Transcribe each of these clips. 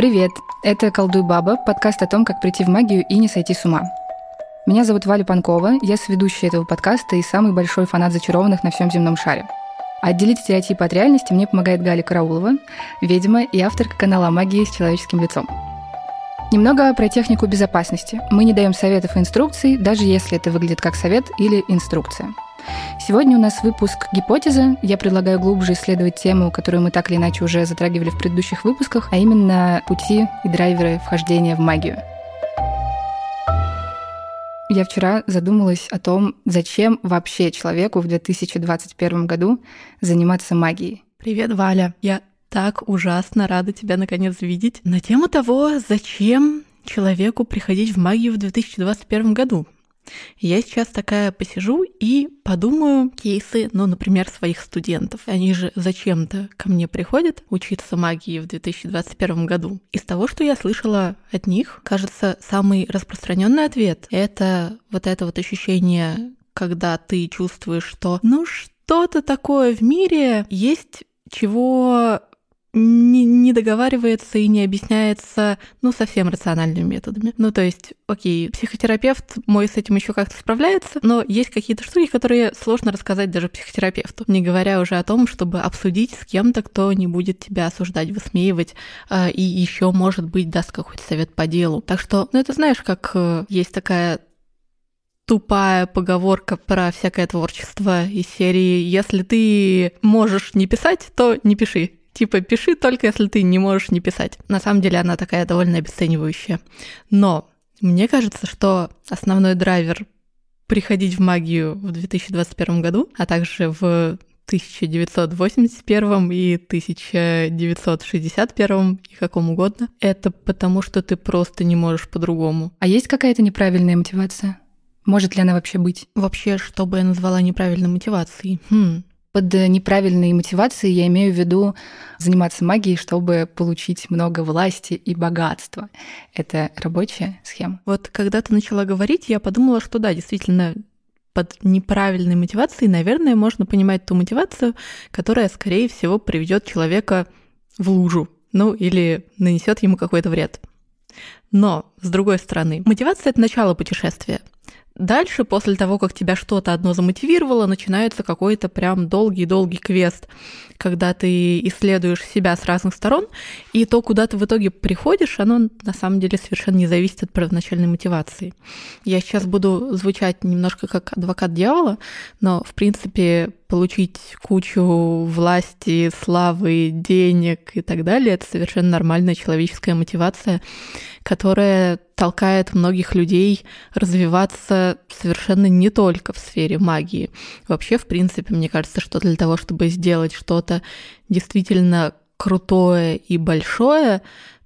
Привет! Это «Колдуй баба», подкаст о том, как прийти в магию и не сойти с ума. Меня зовут Валя Панкова, я сведущая этого подкаста и самый большой фанат зачарованных на всем земном шаре. Отделить стереотипы от реальности мне помогает Галя Караулова, ведьма и авторка канала «Магия с человеческим лицом». Немного про технику безопасности. Мы не даем советов и инструкций, даже если это выглядит как совет или инструкция. Сегодня у нас выпуск «Гипотеза». Я предлагаю глубже исследовать тему, которую мы так или иначе уже затрагивали в предыдущих выпусках, а именно пути и драйверы вхождения в магию. Я вчера задумалась о том, зачем вообще человеку в 2021 году заниматься магией. Привет, Валя. Я так ужасно рада тебя наконец видеть. На тему того, зачем человеку приходить в магию в 2021 году. Я сейчас такая посижу и подумаю кейсы, ну, например, своих студентов. Они же зачем-то ко мне приходят учиться магии в 2021 году. Из того, что я слышала от них, кажется, самый распространенный ответ — это вот это вот ощущение, когда ты чувствуешь, что ну что-то такое в мире есть, чего не, не договаривается и не объясняется, ну, совсем рациональными методами. Ну, то есть, окей, психотерапевт мой с этим еще как-то справляется, но есть какие-то штуки, которые сложно рассказать даже психотерапевту, не говоря уже о том, чтобы обсудить с кем-то, кто не будет тебя осуждать, высмеивать, э, и еще, может быть, даст какой-то совет по делу. Так что, ну, это знаешь, как э, есть такая тупая поговорка про всякое творчество из серии «Если ты можешь не писать, то не пиши». Типа, пиши только, если ты не можешь не писать. На самом деле она такая довольно обесценивающая. Но мне кажется, что основной драйвер приходить в магию в 2021 году, а также в 1981 и 1961 и каком угодно, это потому, что ты просто не можешь по-другому. А есть какая-то неправильная мотивация? Может ли она вообще быть? Вообще, что бы я назвала неправильной мотивацией? Хм, под неправильной мотивацией я имею в виду заниматься магией, чтобы получить много власти и богатства. Это рабочая схема. Вот когда ты начала говорить, я подумала, что да, действительно, под неправильной мотивацией, наверное, можно понимать ту мотивацию, которая, скорее всего, приведет человека в лужу, ну или нанесет ему какой-то вред. Но, с другой стороны, мотивация — это начало путешествия. Дальше, после того, как тебя что-то одно замотивировало, начинается какой-то прям долгий-долгий квест, когда ты исследуешь себя с разных сторон, и то, куда ты в итоге приходишь, оно на самом деле совершенно не зависит от первоначальной мотивации. Я сейчас буду звучать немножко как адвокат дьявола, но, в принципе, получить кучу власти, славы, денег и так далее, это совершенно нормальная человеческая мотивация, которая толкает многих людей развиваться совершенно не только в сфере магии. Вообще, в принципе, мне кажется, что для того, чтобы сделать что-то действительно крутое и большое,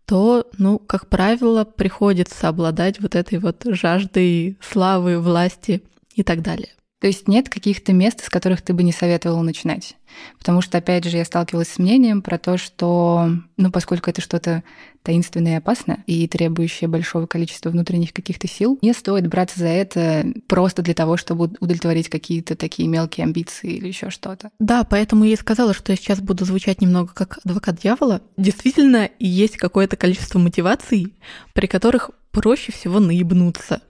то, ну, как правило, приходится обладать вот этой вот жаждой славы, власти и так далее. То есть нет каких-то мест, с которых ты бы не советовала начинать. Потому что, опять же, я сталкивалась с мнением про то, что, ну, поскольку это что-то таинственное и опасное, и требующее большого количества внутренних каких-то сил, не стоит браться за это просто для того, чтобы удовлетворить какие-то такие мелкие амбиции или еще что-то. Да, поэтому я и сказала, что я сейчас буду звучать немного как адвокат дьявола. Действительно, есть какое-то количество мотиваций, при которых проще всего наебнуться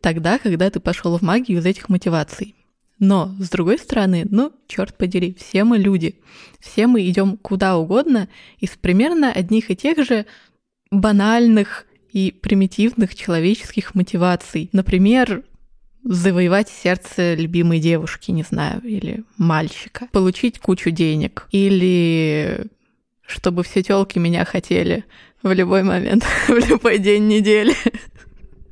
тогда, когда ты пошел в магию из этих мотиваций. Но, с другой стороны, ну, черт подери, все мы люди. Все мы идем куда угодно из примерно одних и тех же банальных и примитивных человеческих мотиваций. Например, завоевать сердце любимой девушки, не знаю, или мальчика, получить кучу денег, или чтобы все телки меня хотели в любой момент, в любой день недели.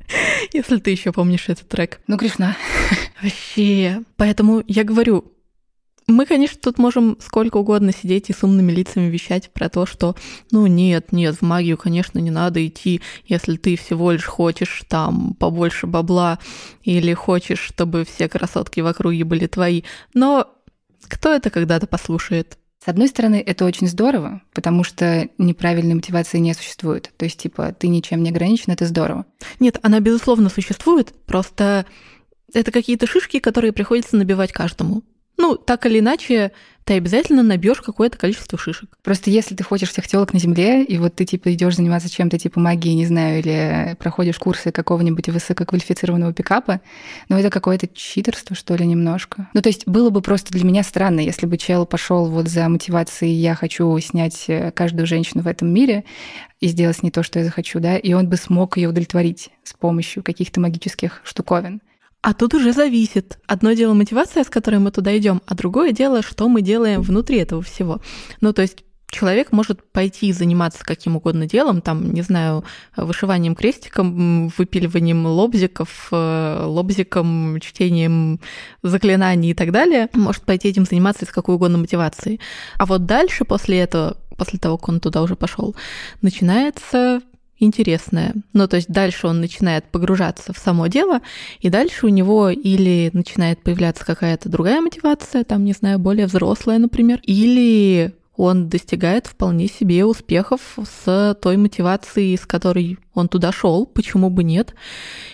Если ты еще помнишь этот трек. Ну, Кришна. Вообще. Поэтому я говорю, мы, конечно, тут можем сколько угодно сидеть и с умными лицами вещать про то, что, ну нет, нет, в магию, конечно, не надо идти, если ты всего лишь хочешь там побольше бабла или хочешь, чтобы все красотки в округе были твои. Но кто это когда-то послушает? С одной стороны, это очень здорово, потому что неправильной мотивации не существует. То есть, типа, ты ничем не ограничен, это здорово. Нет, она, безусловно, существует, просто это какие-то шишки, которые приходится набивать каждому. Ну, так или иначе, ты обязательно набьешь какое-то количество шишек. Просто если ты хочешь всех телок на земле, и вот ты типа идешь заниматься чем-то типа магии, не знаю, или проходишь курсы какого-нибудь высококвалифицированного пикапа, ну это какое-то читерство, что ли, немножко. Ну, то есть было бы просто для меня странно, если бы чел пошел вот за мотивацией «я хочу снять э, каждую женщину в этом мире», и сделать не то, что я захочу, да, и он бы смог ее удовлетворить с помощью каких-то магических штуковин. А тут уже зависит. Одно дело мотивация, с которой мы туда идем, а другое дело, что мы делаем внутри этого всего. Ну, то есть человек может пойти заниматься каким угодно делом, там, не знаю, вышиванием крестиком, выпиливанием лобзиков, э, лобзиком, чтением заклинаний и так далее. Может пойти этим заниматься с какой угодно мотивацией. А вот дальше, после этого, после того, как он туда уже пошел, начинается интересное. Ну, то есть дальше он начинает погружаться в само дело, и дальше у него или начинает появляться какая-то другая мотивация, там, не знаю, более взрослая, например, или он достигает вполне себе успехов с той мотивацией, с которой он туда шел, почему бы нет.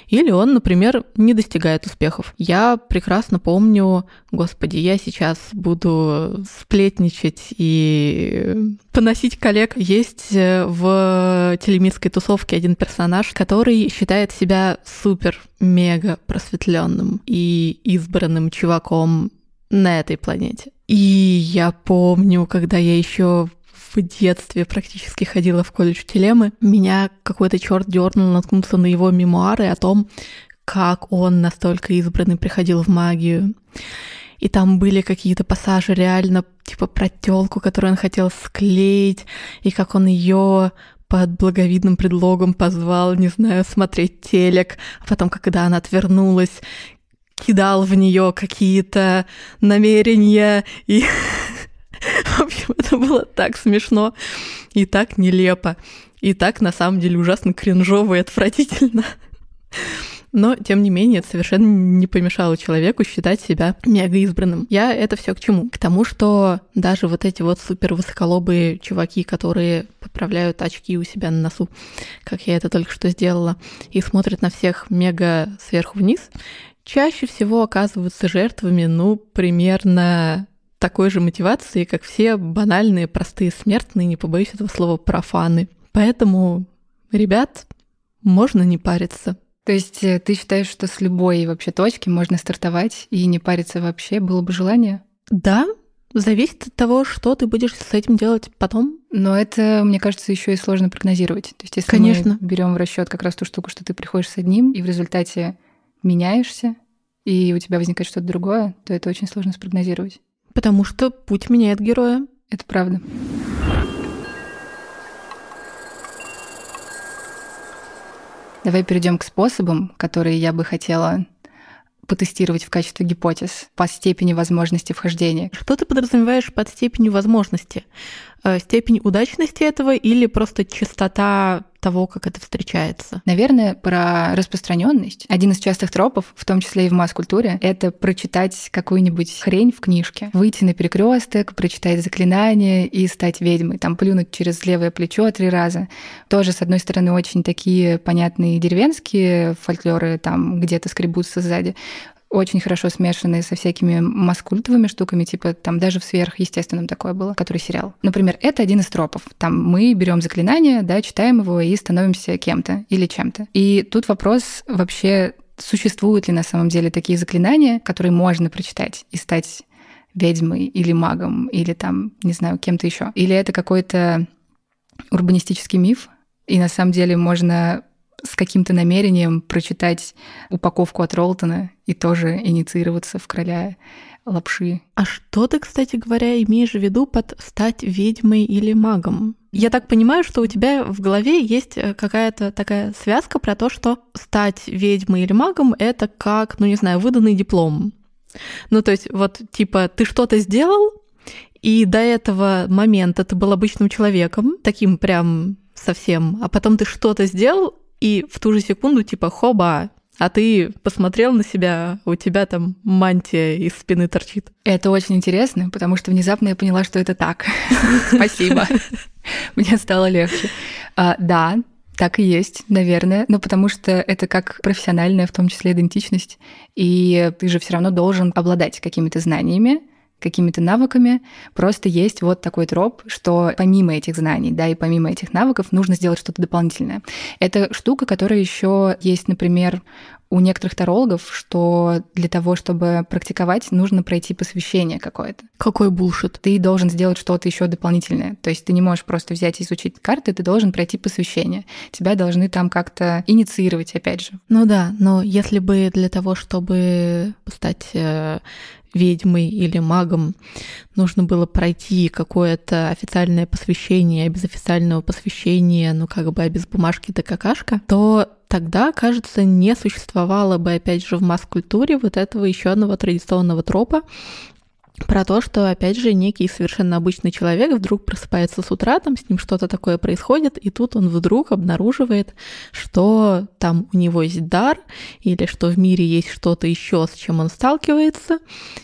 Или он, например, не достигает успехов. Я прекрасно помню, господи, я сейчас буду сплетничать и поносить коллег. Есть э, в телемитской тусовке один персонаж, который считает себя супер-мега просветленным и избранным чуваком на этой планете. И я помню, когда я еще в детстве практически ходила в колледж Телемы, меня какой-то черт дернул наткнуться на его мемуары о том, как он настолько избранный приходил в магию. И там были какие-то пассажи реально типа про тёлку, которую он хотел склеить, и как он ее под благовидным предлогом позвал, не знаю, смотреть телек, а потом, когда она отвернулась, кидал в нее какие-то намерения и в общем, это было так смешно и так нелепо, и так, на самом деле, ужасно кринжово и отвратительно. Но, тем не менее, это совершенно не помешало человеку считать себя мега избранным. Я это все к чему? К тому, что даже вот эти вот супер высоколобые чуваки, которые поправляют очки у себя на носу, как я это только что сделала, и смотрят на всех мега сверху вниз, чаще всего оказываются жертвами, ну, примерно такой же мотивации, как все банальные, простые смертные, не побоюсь этого слова, профаны. Поэтому, ребят, можно не париться. То есть э, ты считаешь, что с любой вообще точки можно стартовать и не париться вообще? Было бы желание? Да, зависит от того, что ты будешь с этим делать потом. Но это, мне кажется, еще и сложно прогнозировать. То есть, если Конечно. мы берем в расчет как раз ту штуку, что ты приходишь с одним, и в результате меняешься, и у тебя возникает что-то другое, то это очень сложно спрогнозировать. Потому что путь меняет героя. Это правда. Давай перейдем к способам, которые я бы хотела потестировать в качестве гипотез по степени возможности вхождения. Что ты подразумеваешь под степенью возможности? Э, степень удачности этого или просто частота того, как это встречается? Наверное, про распространенность. Один из частых тропов, в том числе и в масс-культуре, это прочитать какую-нибудь хрень в книжке, выйти на перекресток, прочитать заклинание и стать ведьмой, там плюнуть через левое плечо три раза. Тоже, с одной стороны, очень такие понятные деревенские фольклоры там где-то скребутся сзади, очень хорошо смешанные со всякими маскультовыми штуками, типа там даже в сверхъестественном такое было, который сериал. Например, это один из тропов. Там мы берем заклинание, да, читаем его и становимся кем-то или чем-то. И тут вопрос вообще, существуют ли на самом деле такие заклинания, которые можно прочитать и стать ведьмой или магом, или там, не знаю, кем-то еще. Или это какой-то урбанистический миф, и на самом деле можно с каким-то намерением прочитать упаковку от Ролтона и тоже инициироваться в короля лапши. А что ты, кстати говоря, имеешь в виду под стать ведьмой или магом? Я так понимаю, что у тебя в голове есть э, какая-то такая связка про то, что стать ведьмой или магом — это как, ну не знаю, выданный диплом. Ну то есть вот типа ты что-то сделал, и до этого момента ты был обычным человеком, таким прям совсем, а потом ты что-то сделал, и в ту же секунду типа хоба, а ты посмотрел на себя, у тебя там мантия из спины торчит. Это очень интересно, потому что внезапно я поняла, что это так. Спасибо. Мне стало легче. А, да, так и есть, наверное, но потому что это как профессиональная, в том числе, идентичность, и ты же все равно должен обладать какими-то знаниями, какими-то навыками. Просто есть вот такой троп, что помимо этих знаний, да, и помимо этих навыков нужно сделать что-то дополнительное. Это штука, которая еще есть, например, у некоторых тарологов, что для того, чтобы практиковать, нужно пройти посвящение какое-то. Какой булшит? Ты должен сделать что-то еще дополнительное. То есть ты не можешь просто взять и изучить карты, ты должен пройти посвящение. Тебя должны там как-то инициировать, опять же. Ну да, но если бы для того, чтобы стать э, ведьмой или магом нужно было пройти какое-то официальное посвящение, без официального посвящения, ну как бы а без бумажки да какашка, то тогда, кажется, не существовало бы, опять же, в масс-культуре вот этого еще одного традиционного тропа, про то, что, опять же, некий совершенно обычный человек вдруг просыпается с утра, там с ним что-то такое происходит, и тут он вдруг обнаруживает, что там у него есть дар, или что в мире есть что-то еще, с чем он сталкивается,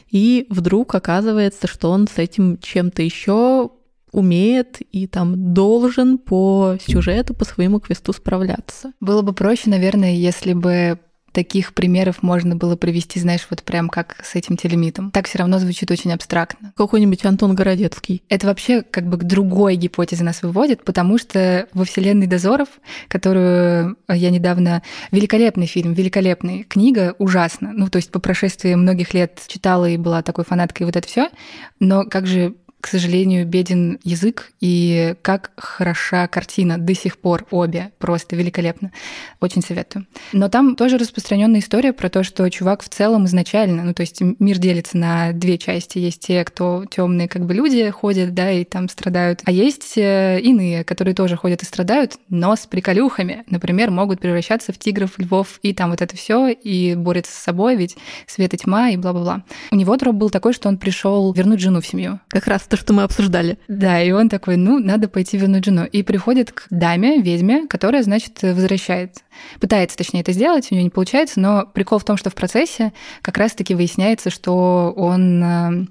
и вдруг оказывается, что он с этим чем-то еще умеет и там должен по сюжету, по своему квесту справляться. Было бы проще, наверное, если бы таких примеров можно было привести, знаешь, вот прям как с этим телемитом. Так все равно звучит очень абстрактно. Какой-нибудь Антон Городецкий. Это вообще как бы к другой гипотезе нас выводит, потому что во вселенной дозоров, которую я недавно... Великолепный фильм, великолепный. Книга ужасно. Ну, то есть по прошествии многих лет читала и была такой фанаткой, вот это все. Но как же к сожалению, беден язык, и как хороша картина до сих пор обе, просто великолепно. Очень советую. Но там тоже распространенная история про то, что чувак в целом изначально, ну то есть мир делится на две части. Есть те, кто темные как бы люди ходят, да, и там страдают, а есть э, иные, которые тоже ходят и страдают, но с приколюхами. Например, могут превращаться в тигров, львов, и там вот это все и борются с собой, ведь свет и тьма, и бла-бла-бла. У него троп был такой, что он пришел вернуть жену в семью. Как раз то, что мы обсуждали. Да, и он такой, ну, надо пойти вернуть жену. И приходит к даме, ведьме, которая, значит, возвращает. Пытается, точнее, это сделать, у нее не получается, но прикол в том, что в процессе как раз-таки выясняется, что он э,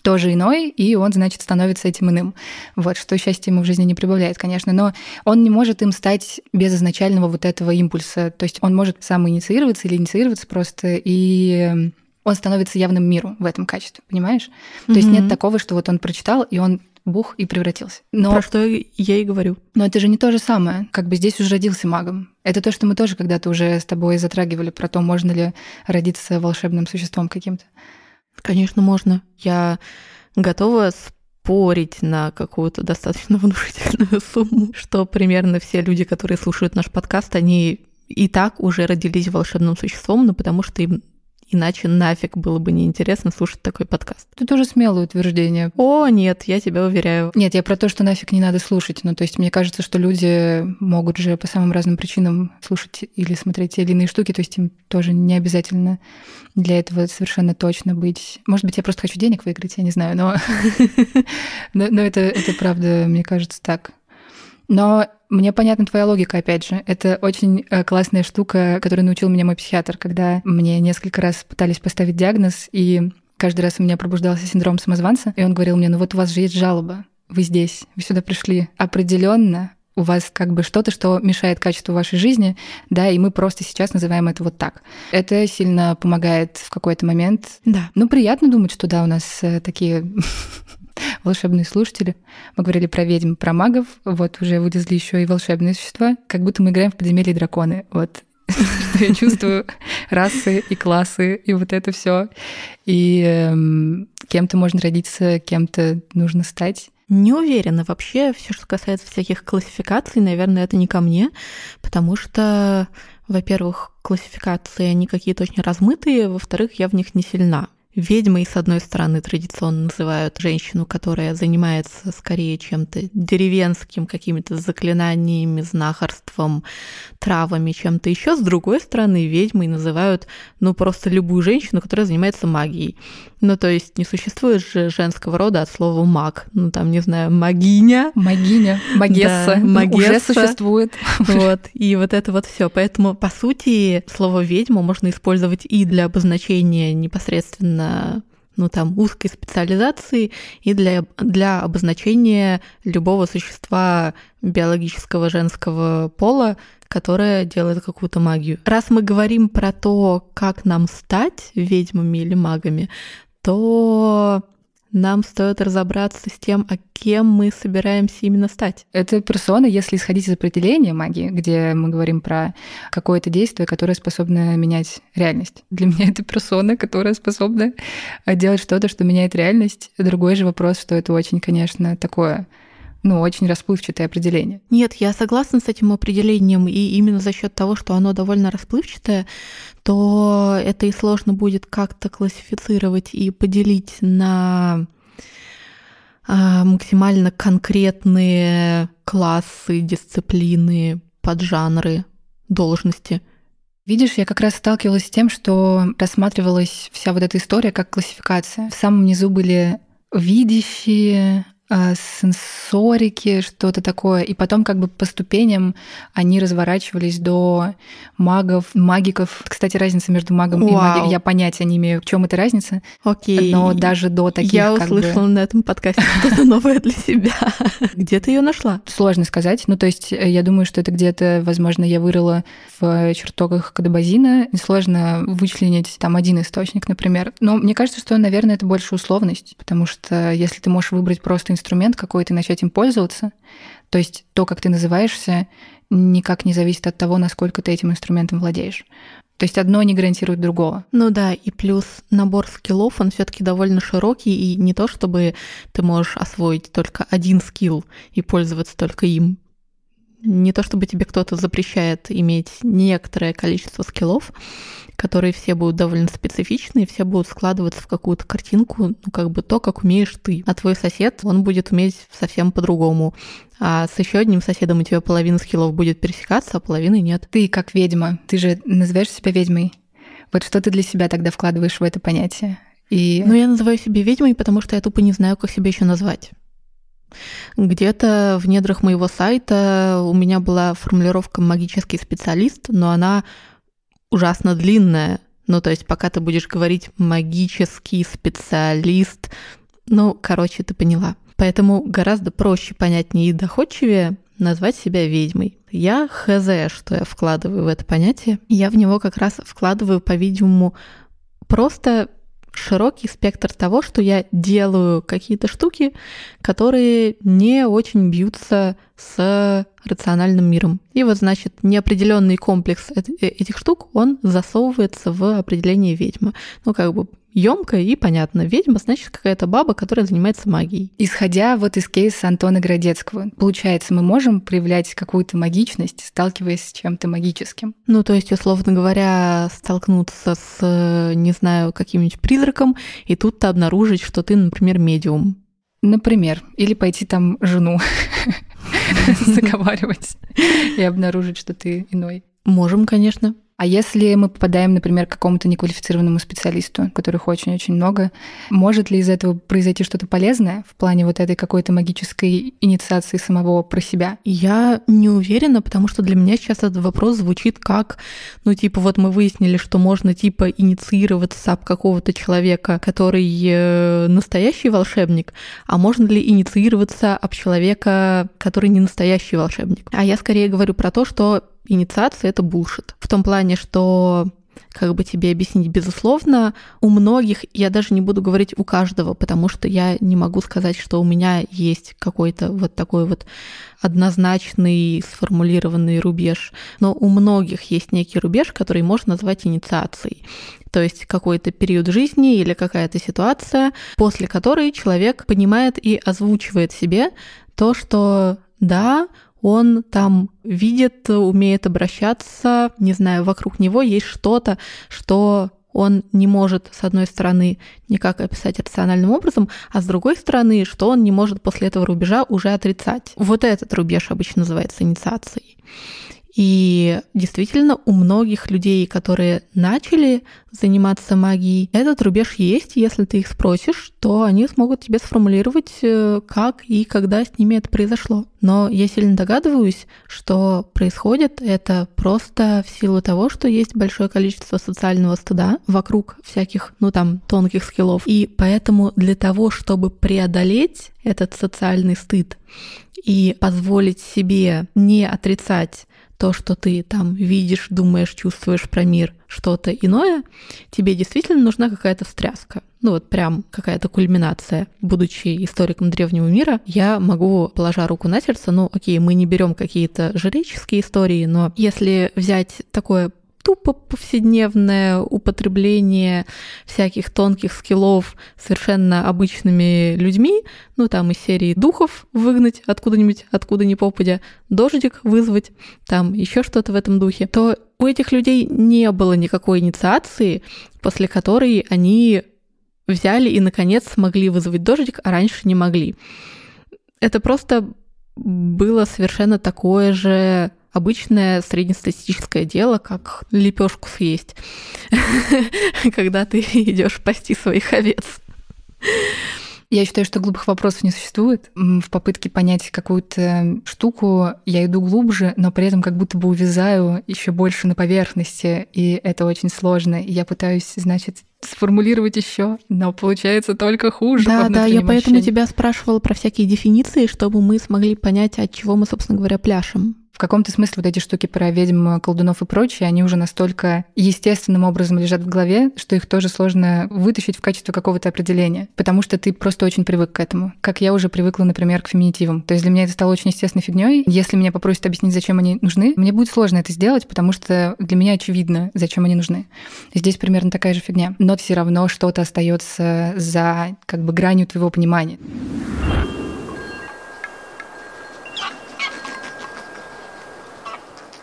тоже иной, и он, значит, становится этим иным. Вот, что счастье ему в жизни не прибавляет, конечно, но он не может им стать без изначального вот этого импульса. То есть он может сам инициироваться или инициироваться просто, и он становится явным миру в этом качестве, понимаешь? Mm-hmm. То есть нет такого, что вот он прочитал, и он бух и превратился. Но... Про что я и говорю. Но это же не то же самое. Как бы здесь уже родился магом. Это то, что мы тоже когда-то уже с тобой затрагивали, про то, можно ли родиться волшебным существом каким-то. Конечно, можно. Я готова спорить на какую-то достаточно внушительную сумму, что примерно все люди, которые слушают наш подкаст, они и так уже родились волшебным существом, но потому что им Иначе нафиг было бы неинтересно слушать такой подкаст. Тут тоже смелое утверждение. О, нет, я тебя уверяю. Нет, я про то, что нафиг не надо слушать. Ну, то есть мне кажется, что люди могут же по самым разным причинам слушать или смотреть те или иные штуки, то есть им тоже не обязательно для этого совершенно точно быть. Может быть, я просто хочу денег выиграть, я не знаю, но, но это, это правда, мне кажется, так. Но мне понятна твоя логика, опять же. Это очень э, классная штука, которую научил меня мой психиатр, когда мне несколько раз пытались поставить диагноз, и каждый раз у меня пробуждался синдром самозванца, и он говорил мне, ну вот у вас же есть жалоба, вы здесь, вы сюда пришли. Определенно у вас как бы что-то, что мешает качеству вашей жизни, да, и мы просто сейчас называем это вот так. Это сильно помогает в какой-то момент. Да. Ну, приятно думать, что да, у нас э, такие волшебные слушатели. Мы говорили про ведьм, про магов, вот уже вылезли еще и волшебные существа, как будто мы играем в подземелье драконы. Вот что я чувствую расы и классы, и вот это все. И эм, кем-то можно родиться, кем-то нужно стать. Не уверена. Вообще, все, что касается всяких классификаций, наверное, это не ко мне, потому что, во-первых, классификации, они какие-то очень размытые, во-вторых, я в них не сильна. Ведьмой, с одной стороны, традиционно называют женщину, которая занимается скорее чем-то деревенским, какими-то заклинаниями, знахарством, травами, чем-то еще. С другой стороны, ведьмой называют, ну, просто любую женщину, которая занимается магией. Ну, то есть не существует же женского рода от слова маг. Ну, там, не знаю, магиня. Магиня, магесса. Да, магесса. Уже существует. Вот, и вот это вот все. Поэтому, по сути, слово ведьма можно использовать и для обозначения непосредственно ну, там, узкой специализации и для, для обозначения любого существа биологического женского пола, которое делает какую-то магию. Раз мы говорим про то, как нам стать ведьмами или магами, то нам стоит разобраться с тем, а кем мы собираемся именно стать. Это персона, если исходить из определения магии, где мы говорим про какое-то действие, которое способно менять реальность. Для меня это персона, которая способна делать что-то, что меняет реальность. Другой же вопрос, что это очень, конечно, такое ну, очень расплывчатое определение. Нет, я согласна с этим определением, и именно за счет того, что оно довольно расплывчатое, то это и сложно будет как-то классифицировать и поделить на а, максимально конкретные классы, дисциплины, поджанры, должности. Видишь, я как раз сталкивалась с тем, что рассматривалась вся вот эта история как классификация. В самом низу были видящие, сенсорики, что-то такое. И потом как бы по ступеням они разворачивались до магов, магиков. Кстати, разница между магом Вау. и магией, я понятия не имею, в чем эта разница. Окей. Но даже до таких Я услышала бы... на этом подкасте что-то новое для себя. Где ты ее нашла? Сложно сказать. Ну, то есть э, я думаю, что это где-то, возможно, я вырыла в чертогах Кадабазина. Сложно вычленить там один источник, например. Но мне кажется, что, наверное, это больше условность, потому что если ты можешь выбрать просто инструмент какой-то и начать им пользоваться. То есть то, как ты называешься, никак не зависит от того, насколько ты этим инструментом владеешь. То есть одно не гарантирует другого. Ну да, и плюс набор скиллов, он все-таки довольно широкий, и не то, чтобы ты можешь освоить только один скилл и пользоваться только им. Не то, чтобы тебе кто-то запрещает иметь некоторое количество скиллов, которые все будут довольно специфичные, все будут складываться в какую-то картинку, ну, как бы то, как умеешь ты. А твой сосед, он будет уметь совсем по-другому. А с еще одним соседом у тебя половина скиллов будет пересекаться, а половины нет. Ты как ведьма, ты же называешь себя ведьмой. Вот что ты для себя тогда вкладываешь в это понятие? И... Ну, я называю себя ведьмой, потому что я тупо не знаю, как себя еще назвать. Где-то в недрах моего сайта у меня была формулировка «магический специалист», но она ужасно длинная. Ну, то есть пока ты будешь говорить «магический специалист», ну, короче, ты поняла. Поэтому гораздо проще, понятнее и доходчивее назвать себя ведьмой. Я хз, что я вкладываю в это понятие. Я в него как раз вкладываю, по-видимому, просто широкий спектр того, что я делаю какие-то штуки, которые не очень бьются с рациональным миром. И вот, значит, неопределенный комплекс э, этих штук, он засовывается в определение ведьмы. Ну, как бы емко и понятно. Ведьма, значит, какая-то баба, которая занимается магией. Исходя вот из кейса Антона Городецкого, получается, мы можем проявлять какую-то магичность, сталкиваясь с чем-то магическим? Ну, то есть, условно говоря, столкнуться с, не знаю, каким-нибудь призраком, и тут-то обнаружить, что ты, например, медиум. Например, или пойти там жену заговаривать и обнаружить, что ты иной. Можем, конечно. А если мы попадаем, например, к какому-то неквалифицированному специалисту, которых очень-очень много, может ли из этого произойти что-то полезное в плане вот этой какой-то магической инициации самого про себя? Я не уверена, потому что для меня сейчас этот вопрос звучит как, ну, типа, вот мы выяснили, что можно, типа, инициироваться об какого-то человека, который э, настоящий волшебник, а можно ли инициироваться об человека, который не настоящий волшебник? А я скорее говорю про то, что инициация — это булшит. В том плане, что как бы тебе объяснить, безусловно, у многих, я даже не буду говорить у каждого, потому что я не могу сказать, что у меня есть какой-то вот такой вот однозначный сформулированный рубеж, но у многих есть некий рубеж, который можно назвать инициацией. То есть какой-то период жизни или какая-то ситуация, после которой человек понимает и озвучивает себе то, что да, он там видит, умеет обращаться, не знаю, вокруг него есть что-то, что он не может, с одной стороны, никак описать рациональным образом, а с другой стороны, что он не может после этого рубежа уже отрицать. Вот этот рубеж обычно называется инициацией. И действительно, у многих людей, которые начали заниматься магией, этот рубеж есть. Если ты их спросишь, то они смогут тебе сформулировать, э, как и когда с ними это произошло. Но я сильно догадываюсь, что происходит это просто в силу того, что есть большое количество социального стыда вокруг всяких, ну там, тонких скиллов. И поэтому для того, чтобы преодолеть этот социальный стыд и позволить себе не отрицать то, что ты там видишь, думаешь, чувствуешь про мир, что-то иное, тебе действительно нужна какая-то встряска. Ну вот прям какая-то кульминация. Будучи историком древнего мира, я могу, положа руку на сердце, ну окей, мы не берем какие-то жреческие истории, но если взять такое тупо повседневное употребление всяких тонких скиллов совершенно обычными людьми, ну там из серии духов выгнать откуда-нибудь, откуда ни попадя, дождик вызвать, там еще что-то в этом духе, то у этих людей не было никакой инициации, после которой они взяли и, наконец, смогли вызвать дождик, а раньше не могли. Это просто было совершенно такое же обычное среднестатистическое дело, как лепешку съесть, когда ты идешь пасти своих овец. Я считаю, что глупых вопросов не существует. В попытке понять какую-то штуку я иду глубже, но при этом как будто бы увязаю еще больше на поверхности, и это очень сложно. И я пытаюсь, значит, сформулировать еще, но получается только хуже. Да, да, я поэтому тебя спрашивала про всякие дефиниции, чтобы мы смогли понять, от чего мы, собственно говоря, пляшем в каком-то смысле вот эти штуки про ведьм, колдунов и прочее, они уже настолько естественным образом лежат в голове, что их тоже сложно вытащить в качестве какого-то определения, потому что ты просто очень привык к этому. Как я уже привыкла, например, к феминитивам. То есть для меня это стало очень естественной фигней. Если меня попросят объяснить, зачем они нужны, мне будет сложно это сделать, потому что для меня очевидно, зачем они нужны. Здесь примерно такая же фигня. Но все равно что-то остается за как бы гранью твоего понимания.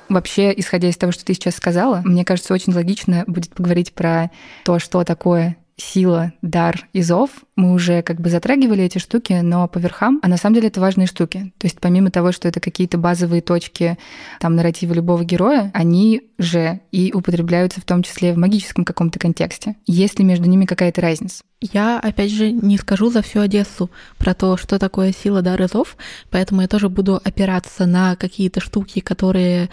Вообще, исходя из того, что ты сейчас сказала, мне кажется, очень логично будет поговорить про то, что такое сила, дар и зов. Мы уже как бы затрагивали эти штуки, но по верхам, а на самом деле это важные штуки. То есть помимо того, что это какие-то базовые точки там нарратива любого героя, они же и употребляются в том числе в магическом каком-то контексте. Есть ли между ними какая-то разница? Я, опять же, не скажу за всю Одессу про то, что такое сила, дар и зов, поэтому я тоже буду опираться на какие-то штуки, которые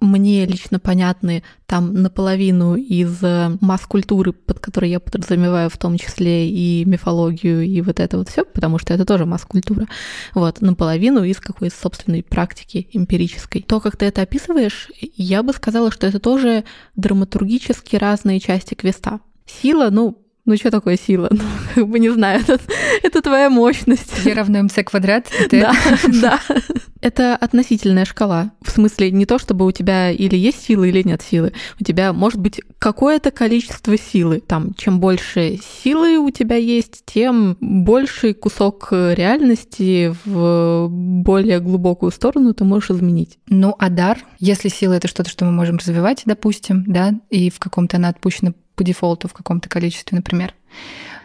мне лично понятны там наполовину из э, масс-культуры, под которой я подразумеваю в том числе и мифологию, и вот это вот все, потому что это тоже масс-культура. Вот, наполовину из какой-то собственной практики эмпирической. То, как ты это описываешь, я бы сказала, что это тоже драматургически разные части квеста. Сила, ну, ну что такое сила? Ну, как бы не знаю, это, это твоя мощность. Е равно МЦ квадрат? Да, да. Это относительная шкала. В смысле, не то, чтобы у тебя или есть силы, или нет силы. У тебя может быть какое-то количество силы. Там, чем больше силы у тебя есть, тем больший кусок реальности в более глубокую сторону ты можешь изменить. Ну, а дар, если сила — это что-то, что мы можем развивать, допустим, да, и в каком-то она отпущена по дефолту в каком-то количестве, например.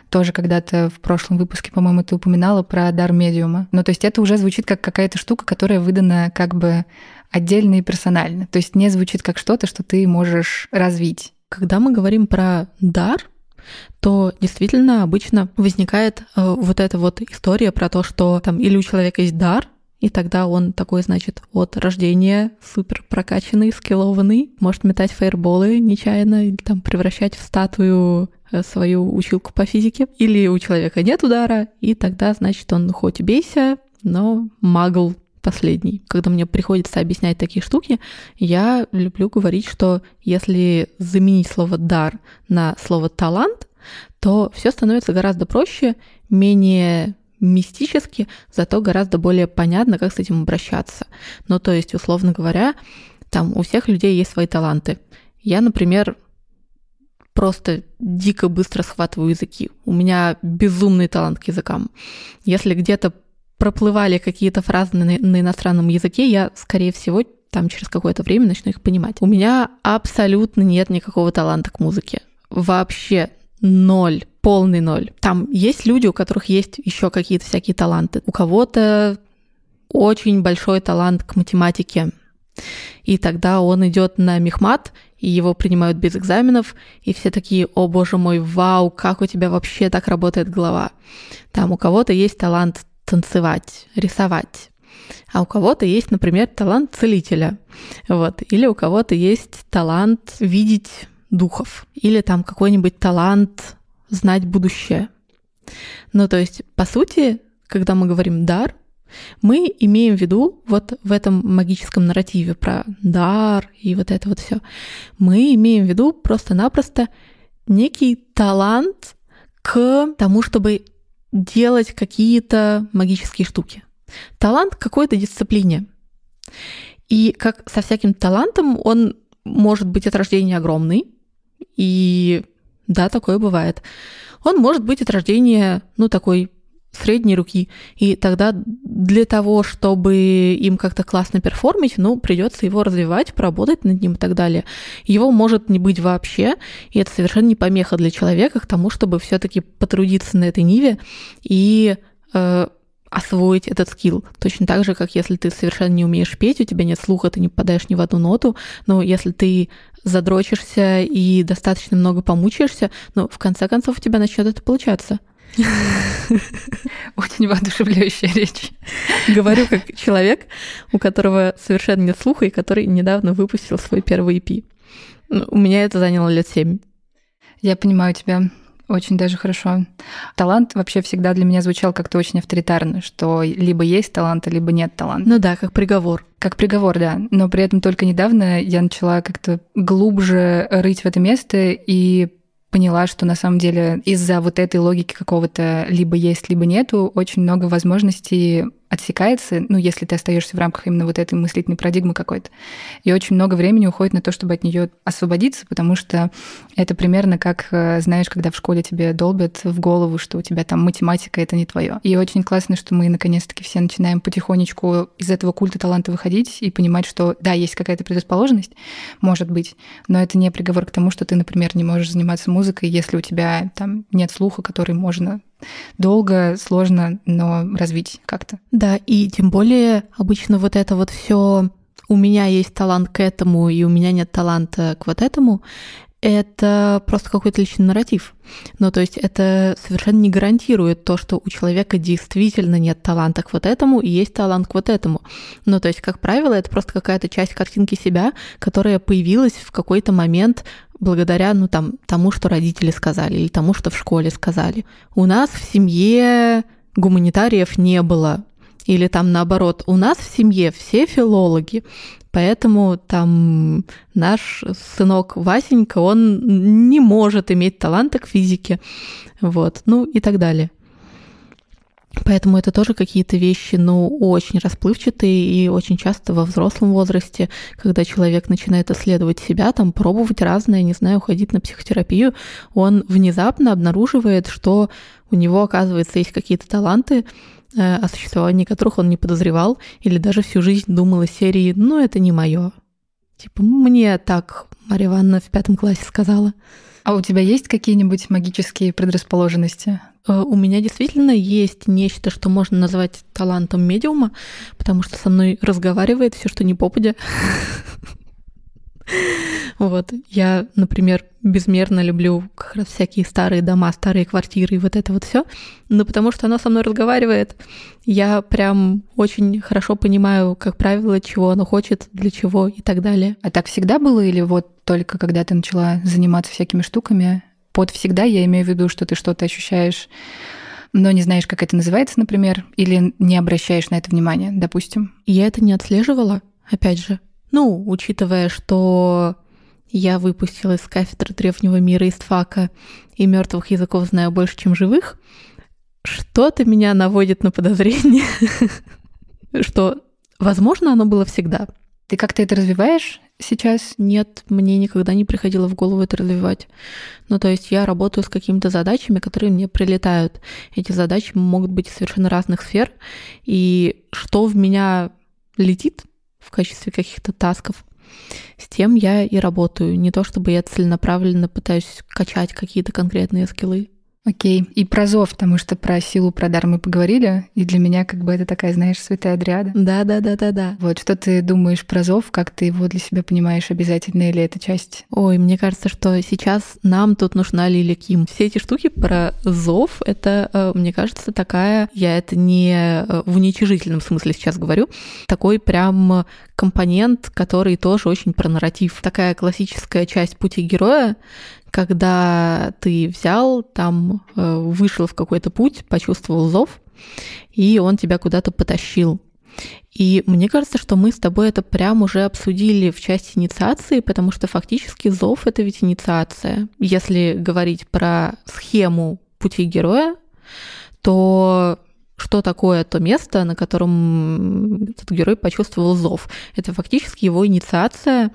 Тоже когда-то в прошлом выпуске, по-моему, ты упоминала про дар медиума. Ну, то есть это уже звучит как какая-то штука, которая выдана как бы отдельно и персонально. То есть не звучит как что-то, что ты можешь развить. Когда мы говорим про дар, то действительно обычно возникает э, вот эта вот история про то, что там или у человека есть дар, и тогда он такой, значит, от рождения супер прокачанный, скиллованный, может метать фаерболы нечаянно или там превращать в статую э, свою училку по физике. Или у человека нет удара, и тогда, значит, он хоть бейся, но магл последний. Когда мне приходится объяснять такие штуки, я люблю говорить, что если заменить слово «дар» на слово «талант», то все становится гораздо проще, менее мистически, зато гораздо более понятно, как с этим обращаться. Ну, то есть, условно говоря, там у всех людей есть свои таланты. Я, например, просто дико быстро схватываю языки. У меня безумный талант к языкам. Если где-то проплывали какие-то фразы на, на иностранном языке, я, скорее всего, там через какое-то время начну их понимать. У меня абсолютно нет никакого таланта к музыке. Вообще ноль, полный ноль. Там есть люди, у которых есть еще какие-то всякие таланты. У кого-то очень большой талант к математике. И тогда он идет на мехмат, и его принимают без экзаменов, и все такие, о боже мой, вау, как у тебя вообще так работает голова. Там у кого-то есть талант танцевать, рисовать. А у кого-то есть, например, талант целителя. Вот. Или у кого-то есть талант видеть духов. Или там какой-нибудь талант знать будущее. Ну, то есть, по сути, когда мы говорим дар, Мы имеем в виду вот в этом магическом нарративе про дар и вот это вот все. Мы имеем в виду просто-напросто некий талант к тому, чтобы делать какие-то магические штуки. Талант к какой-то дисциплине. И как со всяким талантом, он может быть от рождения огромный. И да, такое бывает. Он может быть от рождения, ну, такой средней руки. И тогда для того, чтобы им как-то классно перформить, ну, придется его развивать, поработать над ним и так далее. Его может не быть вообще, и это совершенно не помеха для человека к тому, чтобы все-таки потрудиться на этой ниве и э, освоить этот скилл. Точно так же, как если ты совершенно не умеешь петь, у тебя нет слуха, ты не попадаешь ни в одну ноту, но если ты задрочишься и достаточно много помучаешься, ну, в конце концов, у тебя начнет это получаться. Очень воодушевляющая речь. Говорю как человек, у которого совершенно нет слуха и который недавно выпустил свой первый EP. Ну, у меня это заняло лет семь. Я понимаю тебя. Очень даже хорошо. Талант вообще всегда для меня звучал как-то очень авторитарно, что либо есть талант, либо нет таланта. Ну да, как приговор. Как приговор, да. Но при этом только недавно я начала как-то глубже рыть в это место и поняла, что на самом деле из-за вот этой логики какого-то либо есть, либо нету, очень много возможностей отсекается, ну, если ты остаешься в рамках именно вот этой мыслительной парадигмы какой-то. И очень много времени уходит на то, чтобы от нее освободиться, потому что это примерно как, э, знаешь, когда в школе тебе долбят в голову, что у тебя там математика — это не твое. И очень классно, что мы наконец-таки все начинаем потихонечку из этого культа таланта выходить и понимать, что да, есть какая-то предрасположенность, может быть, но это не приговор к тому, что ты, например, не можешь заниматься музыкой, если у тебя там нет слуха, который можно долго, сложно, но развить как-то. Да, и тем более обычно вот это вот все у меня есть талант к этому, и у меня нет таланта к вот этому, это просто какой-то личный нарратив. Ну, то есть это совершенно не гарантирует то, что у человека действительно нет таланта к вот этому и есть талант к вот этому. Ну, то есть, как правило, это просто какая-то часть картинки себя, которая появилась в какой-то момент благодаря, ну, там, тому, что родители сказали или тому, что в школе сказали. У нас в семье гуманитариев не было. Или там наоборот, у нас в семье все филологи, поэтому там наш сынок Васенька, он не может иметь таланта к физике, вот, ну и так далее. Поэтому это тоже какие-то вещи, ну, очень расплывчатые и очень часто во взрослом возрасте, когда человек начинает исследовать себя, там, пробовать разное, не знаю, уходить на психотерапию, он внезапно обнаруживает, что у него, оказывается, есть какие-то таланты, о существовании которых он не подозревал, или даже всю жизнь думал из серии «ну, это не мое». Типа, мне так Мария Ивановна в пятом классе сказала. А у тебя есть какие-нибудь магические предрасположенности? Э, у меня действительно есть нечто, что можно назвать талантом медиума, потому что со мной разговаривает все, что не попадя. Вот. Я, например, безмерно люблю как раз всякие старые дома, старые квартиры и вот это вот все. Но потому что она со мной разговаривает, я прям очень хорошо понимаю, как правило, чего она хочет, для чего и так далее. А так всегда было или вот только когда ты начала заниматься всякими штуками? Под всегда я имею в виду, что ты что-то ощущаешь но не знаешь, как это называется, например, или не обращаешь на это внимания, допустим. Я это не отслеживала, опять же. Ну, учитывая, что я выпустила из кафедры древнего мира из ФАКа и мертвых языков знаю больше, чем живых, что-то меня наводит на подозрение, что, возможно, оно было всегда. Ты как-то это развиваешь сейчас? Нет, мне никогда не приходило в голову это развивать. Ну, то есть я работаю с какими-то задачами, которые мне прилетают. Эти задачи могут быть из совершенно разных сфер. И что в меня летит, в качестве каких-то тасков. С тем я и работаю. Не то чтобы я целенаправленно пытаюсь качать какие-то конкретные скиллы. Окей. И про зов, потому что про силу, про дар мы поговорили, и для меня как бы это такая, знаешь, святая дриада. Да, да, да, да, да. Вот что ты думаешь про зов, как ты его для себя понимаешь, обязательно или это часть? Ой, мне кажется, что сейчас нам тут нужна Лили Ким. Все эти штуки про зов, это, э, мне кажется, такая, я это не э, в уничижительном смысле сейчас говорю, такой прям компонент, который тоже очень про нарратив. Такая классическая часть пути героя, когда ты взял, там, э, вышел в какой-то путь, почувствовал зов, и он тебя куда-то потащил. И мне кажется, что мы с тобой это прям уже обсудили в части инициации, потому что фактически зов — это ведь инициация. Если говорить про схему пути героя, то что такое то место, на котором этот герой почувствовал зов? Это фактически его инициация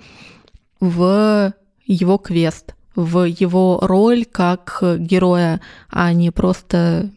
в его квест, в его роль как героя, а не просто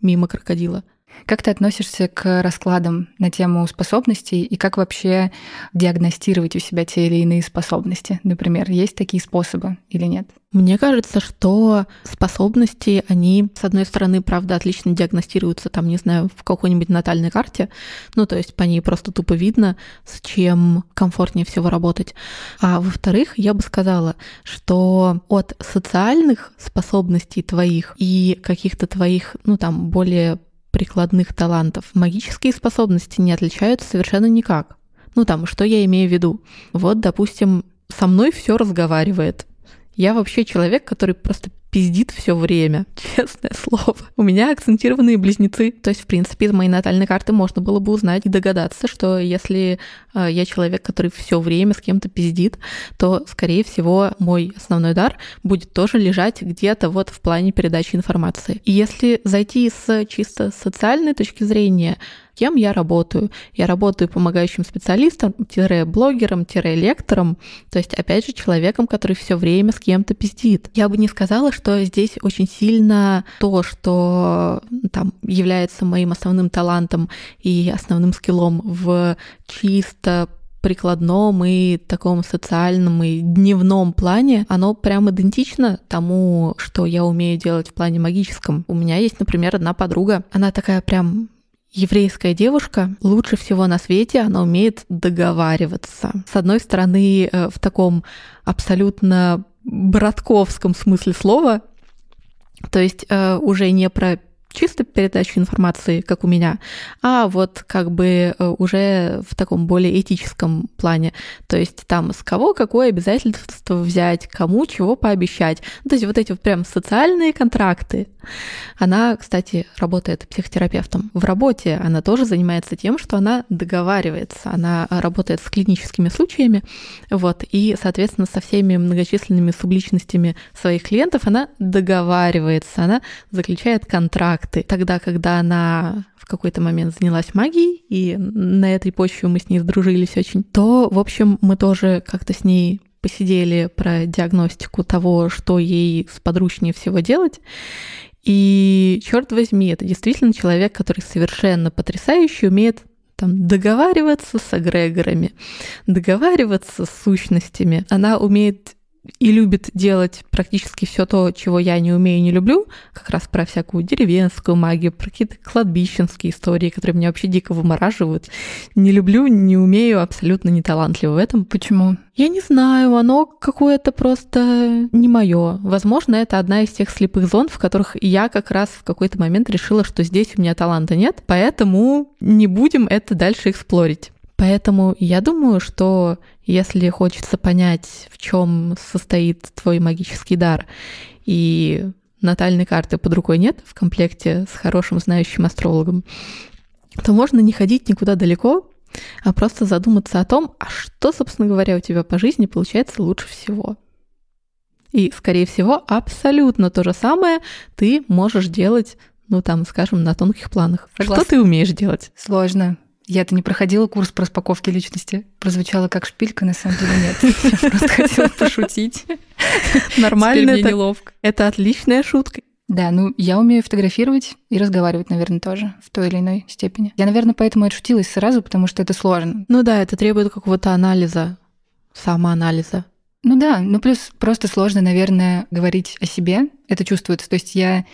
мимо крокодила. Как ты относишься к раскладам на тему способностей и как вообще диагностировать у себя те или иные способности? Например, есть такие способы или нет? Мне кажется, что способности, они, с одной стороны, правда, отлично диагностируются, там, не знаю, в какой-нибудь натальной карте, ну, то есть по ней просто тупо видно, с чем комфортнее всего работать. А во-вторых, я бы сказала, что от социальных способностей твоих и каких-то твоих, ну, там, более прикладных талантов. Магические способности не отличаются совершенно никак. Ну там, что я имею в виду? Вот, допустим, со мной все разговаривает. Я вообще человек, который просто пиздит все время, честное слово. У меня акцентированные близнецы. То есть, в принципе, из моей натальной карты можно было бы узнать и догадаться, что если э, я человек, который все время с кем-то пиздит, то, скорее всего, мой основной дар будет тоже лежать где-то вот в плане передачи информации. И если зайти с чисто социальной точки зрения, кем я работаю. Я работаю помогающим специалистом, блогером, лектором, то есть, опять же, человеком, который все время с кем-то пиздит. Я бы не сказала, что здесь очень сильно то, что там является моим основным талантом и основным скиллом в чисто прикладном и таком социальном и дневном плане, оно прям идентично тому, что я умею делать в плане магическом. У меня есть, например, одна подруга, она такая прям еврейская девушка лучше всего на свете, она умеет договариваться. С одной стороны, э, в таком абсолютно братковском смысле слова, то есть э, уже не про чисто передачу информации, как у меня, а вот как бы э, уже в таком более этическом плане. То есть там с кого какое обязательство взять, кому чего пообещать. Ну, то есть вот эти вот прям социальные контракты. Она, кстати, работает психотерапевтом. В работе она тоже занимается тем, что она договаривается. Она работает с клиническими случаями, вот, и, соответственно, со всеми многочисленными субличностями своих клиентов она договаривается, она заключает контракт факты. Тогда, когда она в какой-то момент занялась магией, и на этой почве мы с ней сдружились очень, то, в общем, мы тоже как-то с ней посидели про диагностику того, что ей сподручнее всего делать. И, черт возьми, это действительно человек, который совершенно потрясающе умеет там, договариваться с эгрегорами, договариваться с сущностями. Она умеет и любит делать практически все то, чего я не умею и не люблю, как раз про всякую деревенскую магию, про какие-то кладбищенские истории, которые меня вообще дико вымораживают. Не люблю, не умею, абсолютно не талантлива в этом. Почему? Я не знаю, оно какое-то просто не мое. Возможно, это одна из тех слепых зон, в которых я как раз в какой-то момент решила, что здесь у меня таланта нет, поэтому не будем это дальше эксплорить. Поэтому я думаю, что если хочется понять, в чем состоит твой магический дар, и натальной карты под рукой нет в комплекте с хорошим знающим астрологом, то можно не ходить никуда далеко, а просто задуматься о том, а что, собственно говоря, у тебя по жизни получается лучше всего. И, скорее всего, абсолютно то же самое ты можешь делать, ну, там, скажем, на тонких планах. Согласна. Что ты умеешь делать? Сложно. Я-то не проходила курс по распаковке личности. Прозвучало как шпилька, на самом деле нет. Я просто хотела пошутить. Нормально это. неловко. Это отличная шутка. Да, ну я умею фотографировать и разговаривать, наверное, тоже в той или иной степени. Я, наверное, поэтому и отшутилась сразу, потому что это сложно. Ну да, это требует какого-то анализа, самоанализа. Ну да, ну плюс просто сложно, наверное, говорить о себе. Это чувствуется. То есть я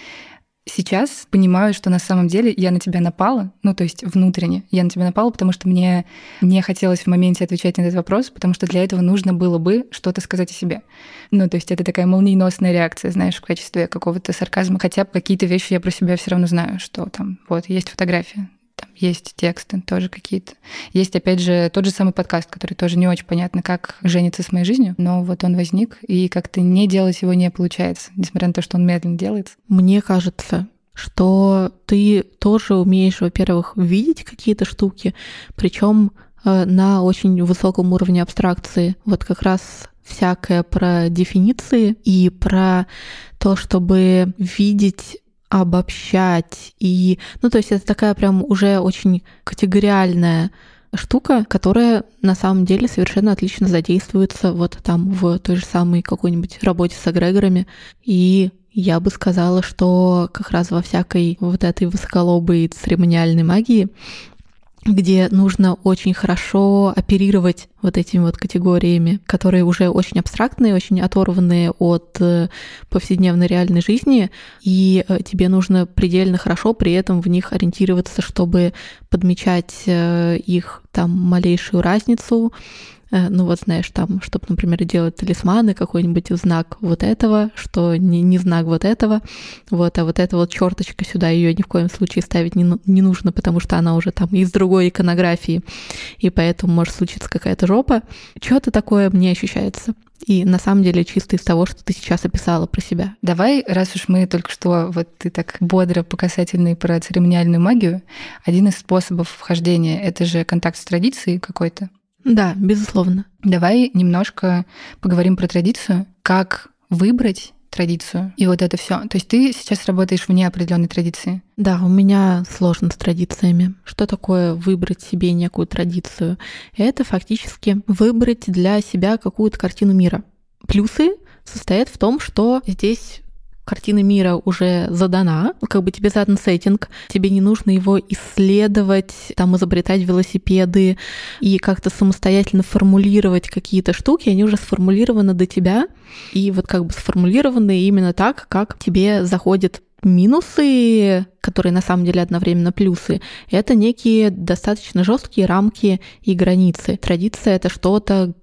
сейчас понимаю, что на самом деле я на тебя напала, ну, то есть внутренне я на тебя напала, потому что мне не хотелось в моменте отвечать на этот вопрос, потому что для этого нужно было бы что-то сказать о себе. Ну, то есть это такая молниеносная реакция, знаешь, в качестве какого-то сарказма. Хотя какие-то вещи я про себя все равно знаю, что там, вот, есть фотография, там есть тексты тоже какие-то. Есть, опять же, тот же самый подкаст, который тоже не очень понятно, как женится с моей жизнью, но вот он возник, и как-то не делать его не получается, несмотря на то, что он медленно делается. Мне кажется, что ты тоже умеешь, во-первых, видеть какие-то штуки, причем э, на очень высоком уровне абстракции. Вот как раз всякое про дефиниции и про то, чтобы видеть обобщать и ну то есть это такая прям уже очень категориальная штука, которая на самом деле совершенно отлично задействуется вот там в той же самой какой-нибудь работе с эгрегорами. И я бы сказала, что как раз во всякой вот этой высоколобой церемониальной магии где нужно очень хорошо оперировать вот этими вот категориями, которые уже очень абстрактные, очень оторванные от э, повседневной реальной жизни, и э, тебе нужно предельно хорошо при этом в них ориентироваться, чтобы подмечать э, их там малейшую разницу, ну вот знаешь, там, чтобы, например, делать талисманы, какой-нибудь знак вот этого, что не, не знак вот этого, вот, а вот эта вот черточка сюда ее ни в коем случае ставить не, не нужно, потому что она уже там из другой иконографии, и поэтому может случиться какая-то жопа. Что-то такое мне ощущается. И на самом деле чисто из того, что ты сейчас описала про себя. Давай, раз уж мы только что, вот ты так бодро по про церемониальную магию, один из способов вхождения — это же контакт с традицией какой-то. Да, безусловно. Давай немножко поговорим про традицию. Как выбрать традицию и вот это все. То есть ты сейчас работаешь вне определенной традиции. Да, у меня сложно с традициями. Что такое выбрать себе некую традицию? Это фактически выбрать для себя какую-то картину мира. Плюсы состоят в том, что здесь картина мира уже задана, как бы тебе задан сеттинг, тебе не нужно его исследовать, там изобретать велосипеды и как-то самостоятельно формулировать какие-то штуки, они уже сформулированы до тебя, и вот как бы сформулированы именно так, как тебе заходит минусы, которые на самом деле одновременно плюсы, это некие достаточно жесткие рамки и границы. Традиция это что-то,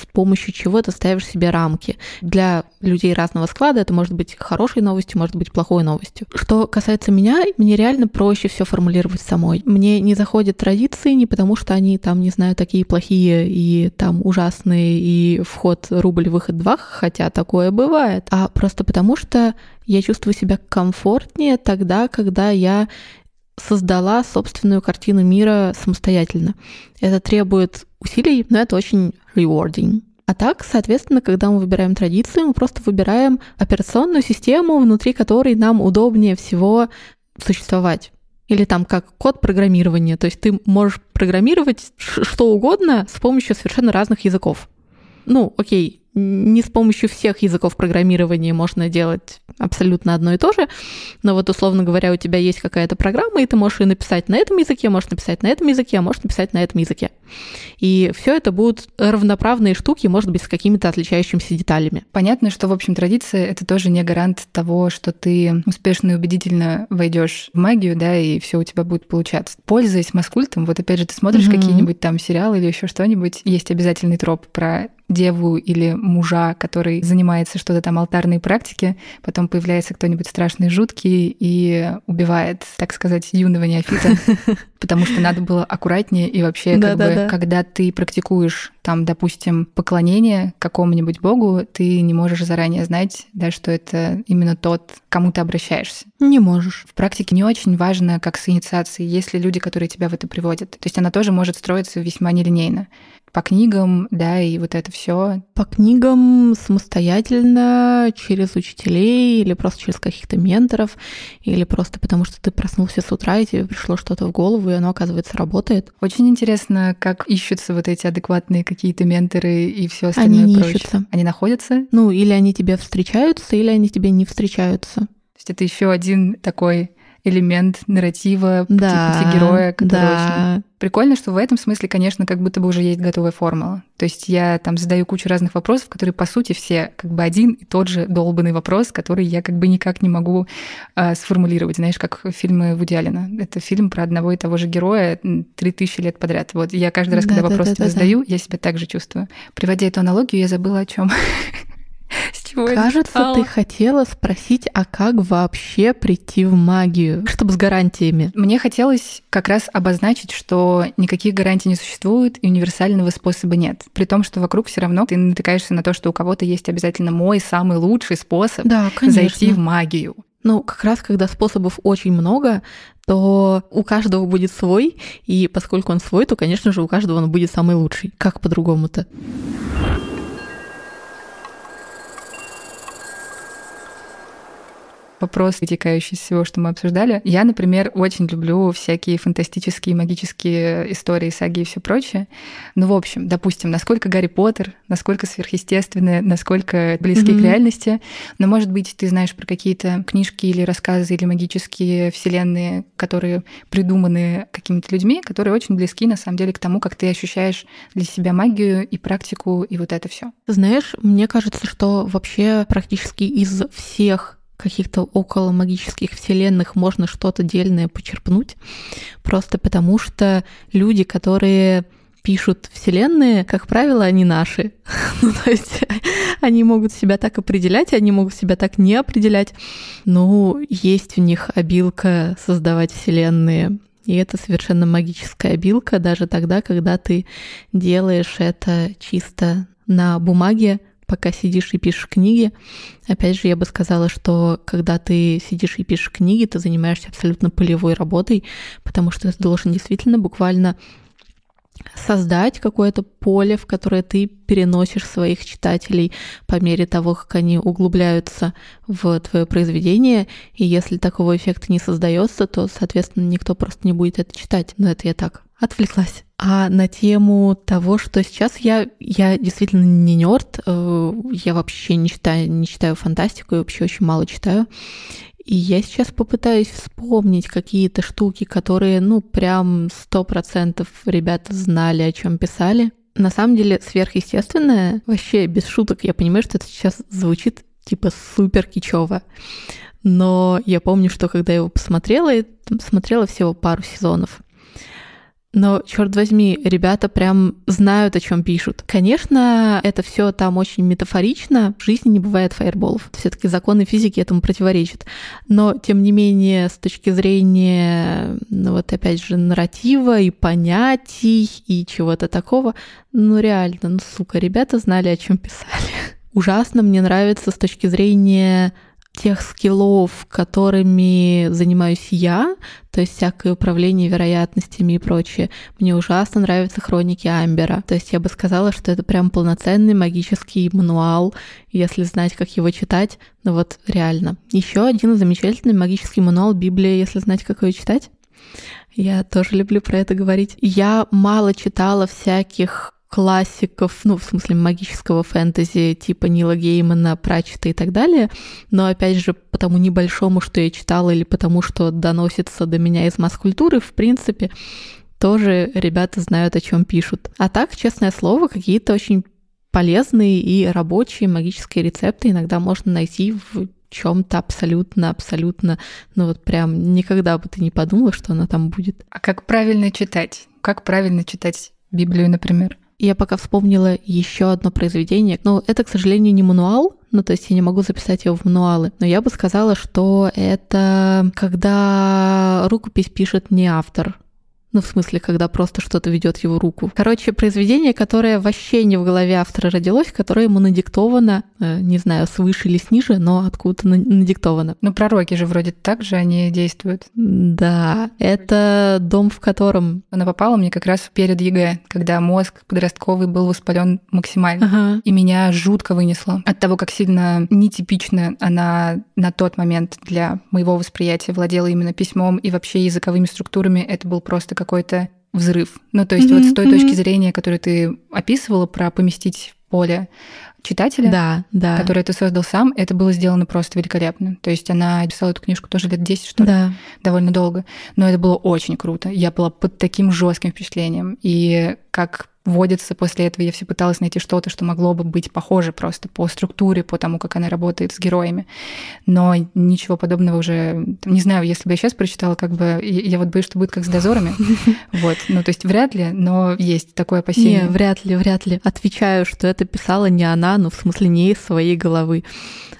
с помощью чего ты ставишь себе рамки. Для людей разного склада это может быть хорошей новостью, может быть плохой новостью. Что касается меня, мне реально проще все формулировать самой. Мне не заходят традиции не потому, что они там, не знаю, такие плохие и там ужасные, и вход рубль, выход два, хотя такое бывает, а просто потому, что я чувствую себя комфортнее тогда, когда я создала собственную картину мира самостоятельно. Это требует усилий, но это очень rewarding. А так, соответственно, когда мы выбираем традицию, мы просто выбираем операционную систему, внутри которой нам удобнее всего существовать. Или там как код программирования. То есть ты можешь программировать что угодно с помощью совершенно разных языков. Ну, окей, не с помощью всех языков программирования можно делать абсолютно одно и то же, но вот, условно говоря, у тебя есть какая-то программа, и ты можешь ее написать на этом языке, можешь написать на этом языке, а можешь написать на этом языке. И все это будут равноправные штуки, может быть, с какими-то отличающимися деталями. Понятно, что, в общем, традиция — это тоже не гарант того, что ты успешно и убедительно войдешь в магию, да, и все у тебя будет получаться. Пользуясь маскультом, вот опять же, ты смотришь mm-hmm. какие-нибудь там сериалы или еще что-нибудь, есть обязательный троп про деву или мужа, который занимается что-то там алтарной практики, потом появляется кто-нибудь страшный, жуткий и убивает, так сказать, юного неофита, потому что надо было аккуратнее и вообще как бы, когда ты практикуешь там, допустим, поклонение какому-нибудь богу, ты не можешь заранее знать, да, что это именно тот, к кому ты обращаешься. Не можешь. В практике не очень важно, как с инициацией, есть ли люди, которые тебя в это приводят. То есть она тоже может строиться весьма нелинейно по книгам, да, и вот это все. По книгам самостоятельно, через учителей или просто через каких-то менторов, или просто потому, что ты проснулся с утра, и тебе пришло что-то в голову, и оно, оказывается, работает. Очень интересно, как ищутся вот эти адекватные какие-то менторы и все остальное Они не прочее. ищутся. Они находятся? Ну, или они тебе встречаются, или они тебе не встречаются. То есть это еще один такой элемент нарратива, да, пути, пути героя, который да. очень... Прикольно, что в этом смысле, конечно, как будто бы уже есть готовая формула. То есть я там задаю кучу разных вопросов, которые, по сути, все как бы один и тот же долбанный вопрос, который я как бы никак не могу э, сформулировать. Знаешь, как фильмы Вуди Аллена. Это фильм про одного и того же героя три тысячи лет подряд. Вот я каждый раз, да, когда да, вопрос да, тебе да, задаю, да. я себя так же чувствую. Приводя эту аналогию, я забыла о чем. С чего Кажется, ты хотела спросить, а как вообще прийти в магию, чтобы с гарантиями? Мне хотелось как раз обозначить, что никаких гарантий не существует и универсального способа нет. При том, что вокруг все равно ты натыкаешься на то, что у кого-то есть обязательно мой самый лучший способ да, зайти в магию. Ну, как раз когда способов очень много, то у каждого будет свой, и поскольку он свой, то, конечно же, у каждого он будет самый лучший. Как по-другому-то? Вопрос, вытекающий из всего, что мы обсуждали. Я, например, очень люблю всякие фантастические, магические истории, саги и все прочее. Ну, в общем, допустим, насколько Гарри Поттер, насколько сверхъестественное, насколько близки mm-hmm. к реальности. Но, может быть, ты знаешь про какие-то книжки или рассказы или магические вселенные, которые придуманы какими-то людьми, которые очень близки, на самом деле, к тому, как ты ощущаешь для себя магию и практику, и вот это все. Знаешь, мне кажется, что вообще практически из всех каких-то около магических вселенных можно что-то дельное почерпнуть, просто потому что люди, которые пишут вселенные, как правило, они наши. ну, то есть они могут себя так определять, они могут себя так не определять. Ну, есть в них обилка создавать вселенные. И это совершенно магическая обилка даже тогда, когда ты делаешь это чисто на бумаге, пока сидишь и пишешь книги. Опять же, я бы сказала, что когда ты сидишь и пишешь книги, ты занимаешься абсолютно полевой работой, потому что ты должен действительно буквально создать какое-то поле, в которое ты переносишь своих читателей по мере того, как они углубляются в твое произведение. И если такого эффекта не создается, то, соответственно, никто просто не будет это читать. Но это я так отвлеклась. А на тему того, что сейчас я, я действительно не нерд, э, я вообще не читаю, не читаю фантастику, я вообще очень мало читаю. И я сейчас попытаюсь вспомнить какие-то штуки, которые, ну, прям сто процентов ребята знали, о чем писали. На самом деле, сверхъестественное, вообще без шуток, я понимаю, что это сейчас звучит типа супер кичево. Но я помню, что когда я его посмотрела, я смотрела всего пару сезонов. Но, черт возьми, ребята прям знают, о чем пишут. Конечно, это все там очень метафорично. В жизни не бывает фаерболов. Все-таки законы физики этому противоречат. Но, тем не менее, с точки зрения, ну вот опять же, нарратива и понятий и чего-то такого, ну реально, ну сука, ребята знали, о чем писали. Ужасно мне нравится с точки зрения тех скиллов, которыми занимаюсь я, то есть всякое управление вероятностями и прочее. Мне ужасно нравятся хроники Амбера. То есть я бы сказала, что это прям полноценный магический мануал, если знать, как его читать. Ну вот реально. Еще один замечательный магический мануал Библия, если знать, как ее читать. Я тоже люблю про это говорить. Я мало читала всяких классиков, ну, в смысле магического фэнтези, типа Нила Геймана, Прачета и так далее, но, опять же, по тому небольшому, что я читала, или потому что доносится до меня из масс-культуры, в принципе, тоже ребята знают, о чем пишут. А так, честное слово, какие-то очень полезные и рабочие магические рецепты иногда можно найти в чем-то абсолютно, абсолютно, ну вот прям никогда бы ты не подумала, что она там будет. А как правильно читать? Как правильно читать Библию, например? Я пока вспомнила еще одно произведение. Но это, к сожалению, не мануал, ну, то есть я не могу записать его в мануалы. Но я бы сказала, что это когда рукопись пишет не автор, ну, в смысле, когда просто что-то ведет его руку. Короче, произведение, которое вообще не в голове автора родилось, которое ему надиктовано, э, не знаю, свыше или снизу, но откуда-то надиктовано. Ну, пророки же вроде так же они действуют. Да, это дом, в котором... Она попала мне как раз перед ЕГЭ, когда мозг подростковый был воспален максимально. Ага. И меня жутко вынесло от того, как сильно нетипично она на тот момент для моего восприятия владела именно письмом и вообще языковыми структурами. Это был просто как какой-то взрыв. Ну, то есть mm-hmm, вот с той mm-hmm. точки зрения, которую ты описывала про поместить поле читателя, да, да. который ты создал сам, это было сделано просто великолепно. То есть она писала эту книжку тоже лет 10, что ли, да. довольно долго. Но это было очень круто. Я была под таким жестким впечатлением. И как вводится после этого. Я все пыталась найти что-то, что могло бы быть похоже просто по структуре, по тому, как она работает с героями. Но ничего подобного уже... Не знаю, если бы я сейчас прочитала, как бы... Я вот боюсь, что будет как с дозорами. Вот. Ну, то есть вряд ли, но есть такое опасение. Не, вряд ли, вряд ли. Отвечаю, что это писала не она, ну, в смысле, не из своей головы.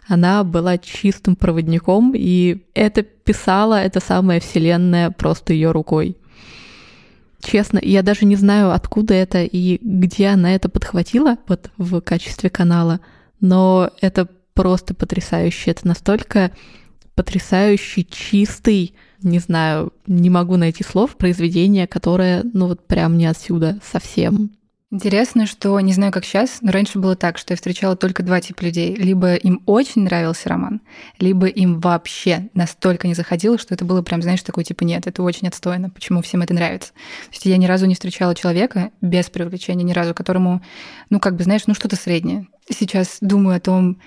Она была чистым проводником, и это писала эта самая вселенная просто ее рукой. Честно, я даже не знаю, откуда это и где она это подхватила вот в качестве канала, но это просто потрясающе. Это настолько потрясающий, чистый, не знаю, не могу найти слов, произведение, которое, ну вот прям не отсюда совсем. Интересно, что не знаю, как сейчас, но раньше было так, что я встречала только два типа людей. Либо им очень нравился роман, либо им вообще настолько не заходило, что это было прям, знаешь, такой типа нет, это очень отстойно, почему всем это нравится. То есть я ни разу не встречала человека без привлечения, ни разу, которому, ну как бы, знаешь, ну что-то среднее. Сейчас думаю о том,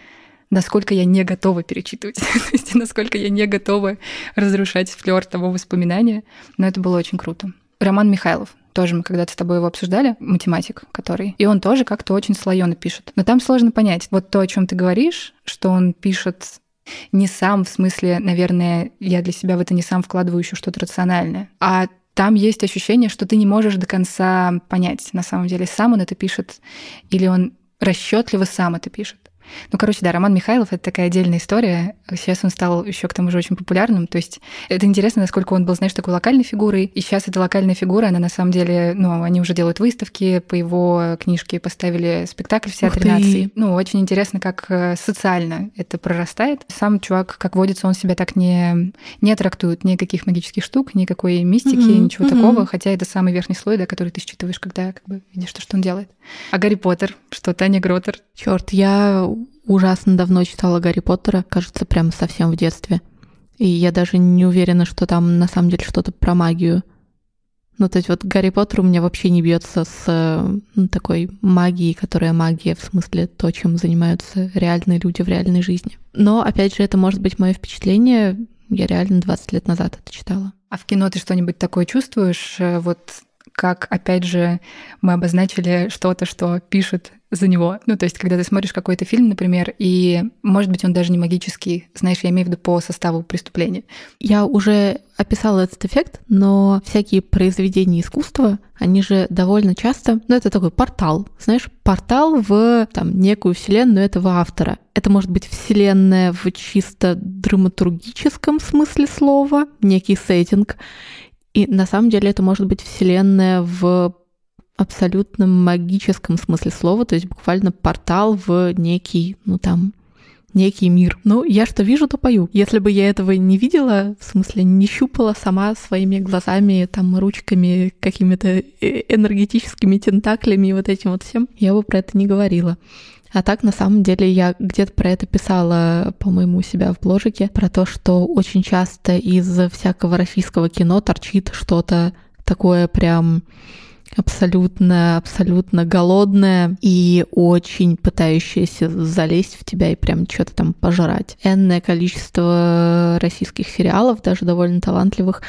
насколько я не готова перечитывать, то есть насколько я не готова разрушать флер того воспоминания. Но это было очень круто. Роман Михайлов. Тоже мы когда-то с тобой его обсуждали, математик, который. И он тоже как-то очень слоёно пишет. Но там сложно понять. Вот то, о чем ты говоришь, что он пишет не сам, в смысле, наверное, я для себя в это не сам вкладываю еще что-то рациональное, а там есть ощущение, что ты не можешь до конца понять, на самом деле, сам он это пишет, или он расчетливо сам это пишет. Ну, короче, да, Роман Михайлов — это такая отдельная история. Сейчас он стал еще к тому же очень популярным. То есть это интересно, насколько он был, знаешь, такой локальной фигурой. И сейчас эта локальная фигура, она на самом деле, ну, они уже делают выставки, по его книжке поставили спектакль в театре наций. Ну, очень интересно, как э, социально это прорастает. Сам чувак, как водится, он себя так не, не трактует никаких магических штук, никакой мистики, mm-hmm. ничего mm-hmm. такого, хотя это самый верхний слой, да, который ты считываешь, когда как бы видишь то, что он делает. А Гарри Поттер, что Таня Гротер? Черт, я ужасно давно читала Гарри Поттера, кажется, прямо совсем в детстве. И я даже не уверена, что там на самом деле что-то про магию. Ну, то есть вот Гарри Поттер у меня вообще не бьется с ну, такой магией, которая магия, в смысле то, чем занимаются реальные люди в реальной жизни. Но, опять же, это может быть мое впечатление. Я реально 20 лет назад это читала. А в кино ты что-нибудь такое чувствуешь? Э, вот как, опять же, мы обозначили что-то, что пишет за него. Ну, то есть, когда ты смотришь какой-то фильм, например, и, может быть, он даже не магический, знаешь, я имею в виду по составу преступления. Я уже описала этот эффект, но всякие произведения искусства, они же довольно часто, ну, это такой портал, знаешь, портал в там некую вселенную этого автора. Это может быть вселенная в чисто драматургическом смысле слова, некий сеттинг, и на самом деле это может быть вселенная в абсолютно магическом смысле слова, то есть буквально портал в некий, ну там, некий мир. Ну, я что вижу, то пою. Если бы я этого не видела, в смысле, не щупала сама своими глазами, там, ручками, какими-то э, энергетическими тентаклями и вот этим вот всем, я бы про это не говорила. А так, на самом деле, я где-то про это писала, по-моему, у себя в бложике, про то, что очень часто из всякого российского кино торчит что-то такое прям абсолютно, абсолютно голодная и очень пытающаяся залезть в тебя и прям что-то там пожрать. Энное количество российских сериалов, даже довольно талантливых,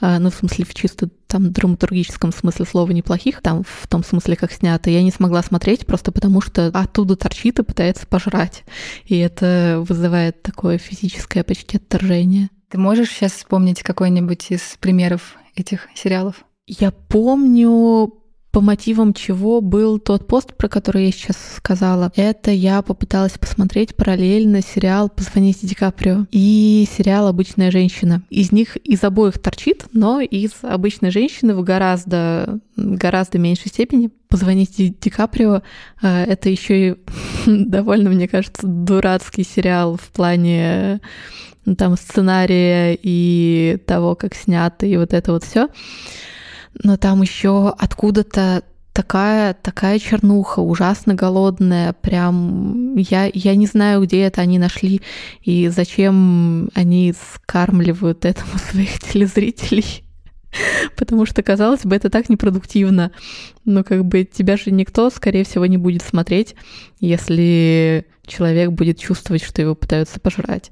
а, ну, в смысле, в чисто там драматургическом смысле слова неплохих, там в том смысле, как снято, я не смогла смотреть просто потому, что оттуда торчит и пытается пожрать. И это вызывает такое физическое почти отторжение. Ты можешь сейчас вспомнить какой-нибудь из примеров этих сериалов? Я помню по мотивам чего был тот пост, про который я сейчас сказала. Это я попыталась посмотреть параллельно сериал «Позвоните Ди Каприо» и сериал «Обычная женщина». Из них из обоих торчит, но из «Обычной женщины» в гораздо, гораздо меньшей степени. «Позвоните Ди Каприо» э, — это еще и довольно, мне кажется, дурацкий сериал в плане там сценария и того, как снято, и вот это вот все но там еще откуда-то такая, такая чернуха, ужасно голодная, прям я, я не знаю, где это они нашли и зачем они скармливают этому своих телезрителей. Потому что, казалось бы, это так непродуктивно. Но как бы тебя же никто, скорее всего, не будет смотреть, если человек будет чувствовать, что его пытаются пожрать.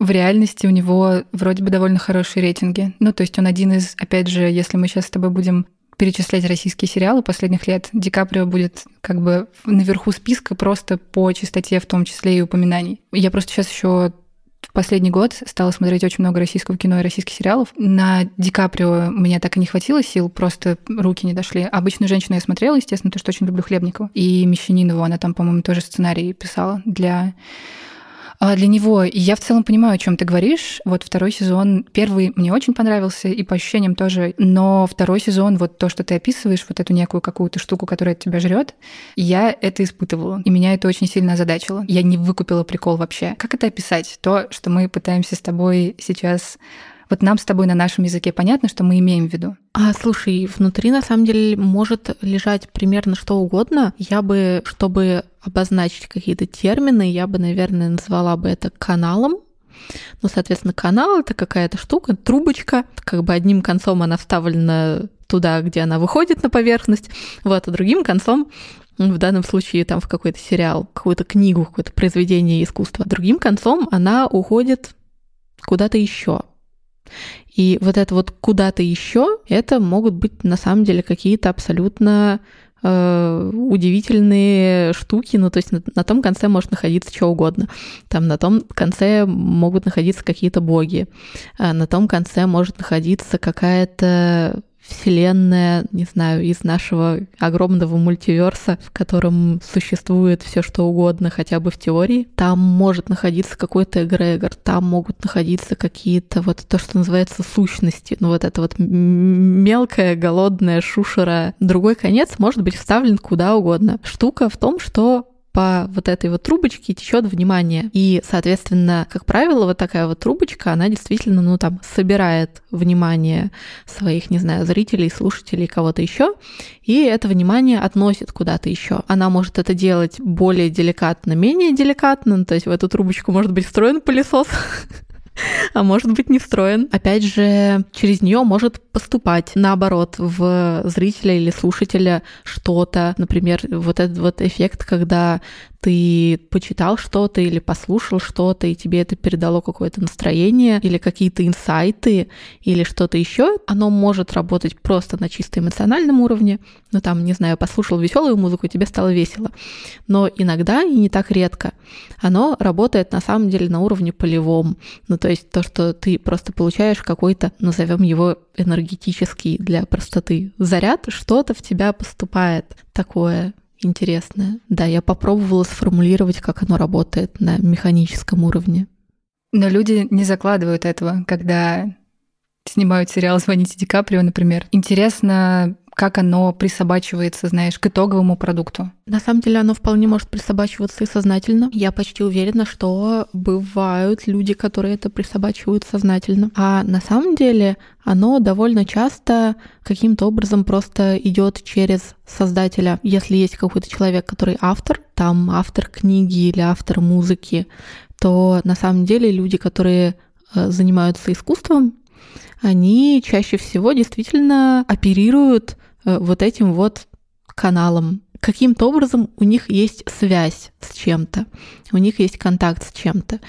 В реальности у него вроде бы довольно хорошие рейтинги. Ну, то есть он один из, опять же, если мы сейчас с тобой будем перечислять российские сериалы последних лет, Ди Каприо будет как бы наверху списка просто по чистоте, в том числе и упоминаний. Я просто сейчас еще в последний год стала смотреть очень много российского кино и российских сериалов. На Ди Каприо мне так и не хватило сил, просто руки не дошли. Обычную женщину я смотрела, естественно, то, что очень люблю Хлебникову. И Мещанинову, она там, по-моему, тоже сценарий писала для для него, и я в целом понимаю, о чем ты говоришь. Вот второй сезон, первый мне очень понравился, и по ощущениям тоже, но второй сезон, вот то, что ты описываешь, вот эту некую какую-то штуку, которая тебя жрет, я это испытывала, и меня это очень сильно озадачило. Я не выкупила прикол вообще. Как это описать? То, что мы пытаемся с тобой сейчас вот нам с тобой на нашем языке понятно, что мы имеем в виду. А слушай, внутри на самом деле может лежать примерно что угодно. Я бы, чтобы обозначить какие-то термины, я бы, наверное, назвала бы это каналом. Ну, соответственно, канал это какая-то штука, трубочка, как бы одним концом она вставлена туда, где она выходит на поверхность, вот, а другим концом в данном случае там в какой-то сериал, какую-то книгу, какое-то произведение искусства. Другим концом она уходит куда-то еще. И вот это вот куда-то еще, это могут быть на самом деле какие-то абсолютно э, удивительные штуки. Ну, то есть на, на том конце может находиться что угодно. Там на том конце могут находиться какие-то боги. А на том конце может находиться какая-то вселенная, не знаю, из нашего огромного мультиверса, в котором существует все что угодно, хотя бы в теории. Там может находиться какой-то эгрегор, там могут находиться какие-то вот то, что называется сущности. Ну вот это вот мелкая голодная шушера. Другой конец может быть вставлен куда угодно. Штука в том, что по вот этой вот трубочке течет внимание. И, соответственно, как правило, вот такая вот трубочка, она действительно, ну, там, собирает внимание своих, не знаю, зрителей, слушателей, кого-то еще, и это внимание относит куда-то еще. Она может это делать более деликатно, менее деликатно, ну, то есть в эту трубочку может быть встроен пылесос, а может быть не встроен. Опять же, через нее может поступать, наоборот, в зрителя или слушателя что-то. Например, вот этот вот эффект, когда ты почитал что-то или послушал что-то, и тебе это передало какое-то настроение или какие-то инсайты или что-то еще, оно может работать просто на чисто эмоциональном уровне. Ну там, не знаю, послушал веселую музыку, тебе стало весело. Но иногда, и не так редко, оно работает на самом деле на уровне полевом. Ну то есть то, что ты просто получаешь какой-то, назовем его энергетический для простоты заряд, что-то в тебя поступает такое интересное. Да, я попробовала сформулировать, как оно работает на механическом уровне. Но люди не закладывают этого, когда снимают сериал «Звоните Ди Каприо», например. Интересно, как оно присобачивается, знаешь, к итоговому продукту? На самом деле оно вполне может присобачиваться и сознательно. Я почти уверена, что бывают люди, которые это присобачивают сознательно. А на самом деле оно довольно часто каким-то образом просто идет через создателя. Если есть какой-то человек, который автор, там автор книги или автор музыки, то на самом деле люди, которые э, занимаются искусством, они чаще всего действительно оперируют э, вот этим вот каналом. Каким-то образом у них есть связь с чем-то, у них есть контакт с чем-то.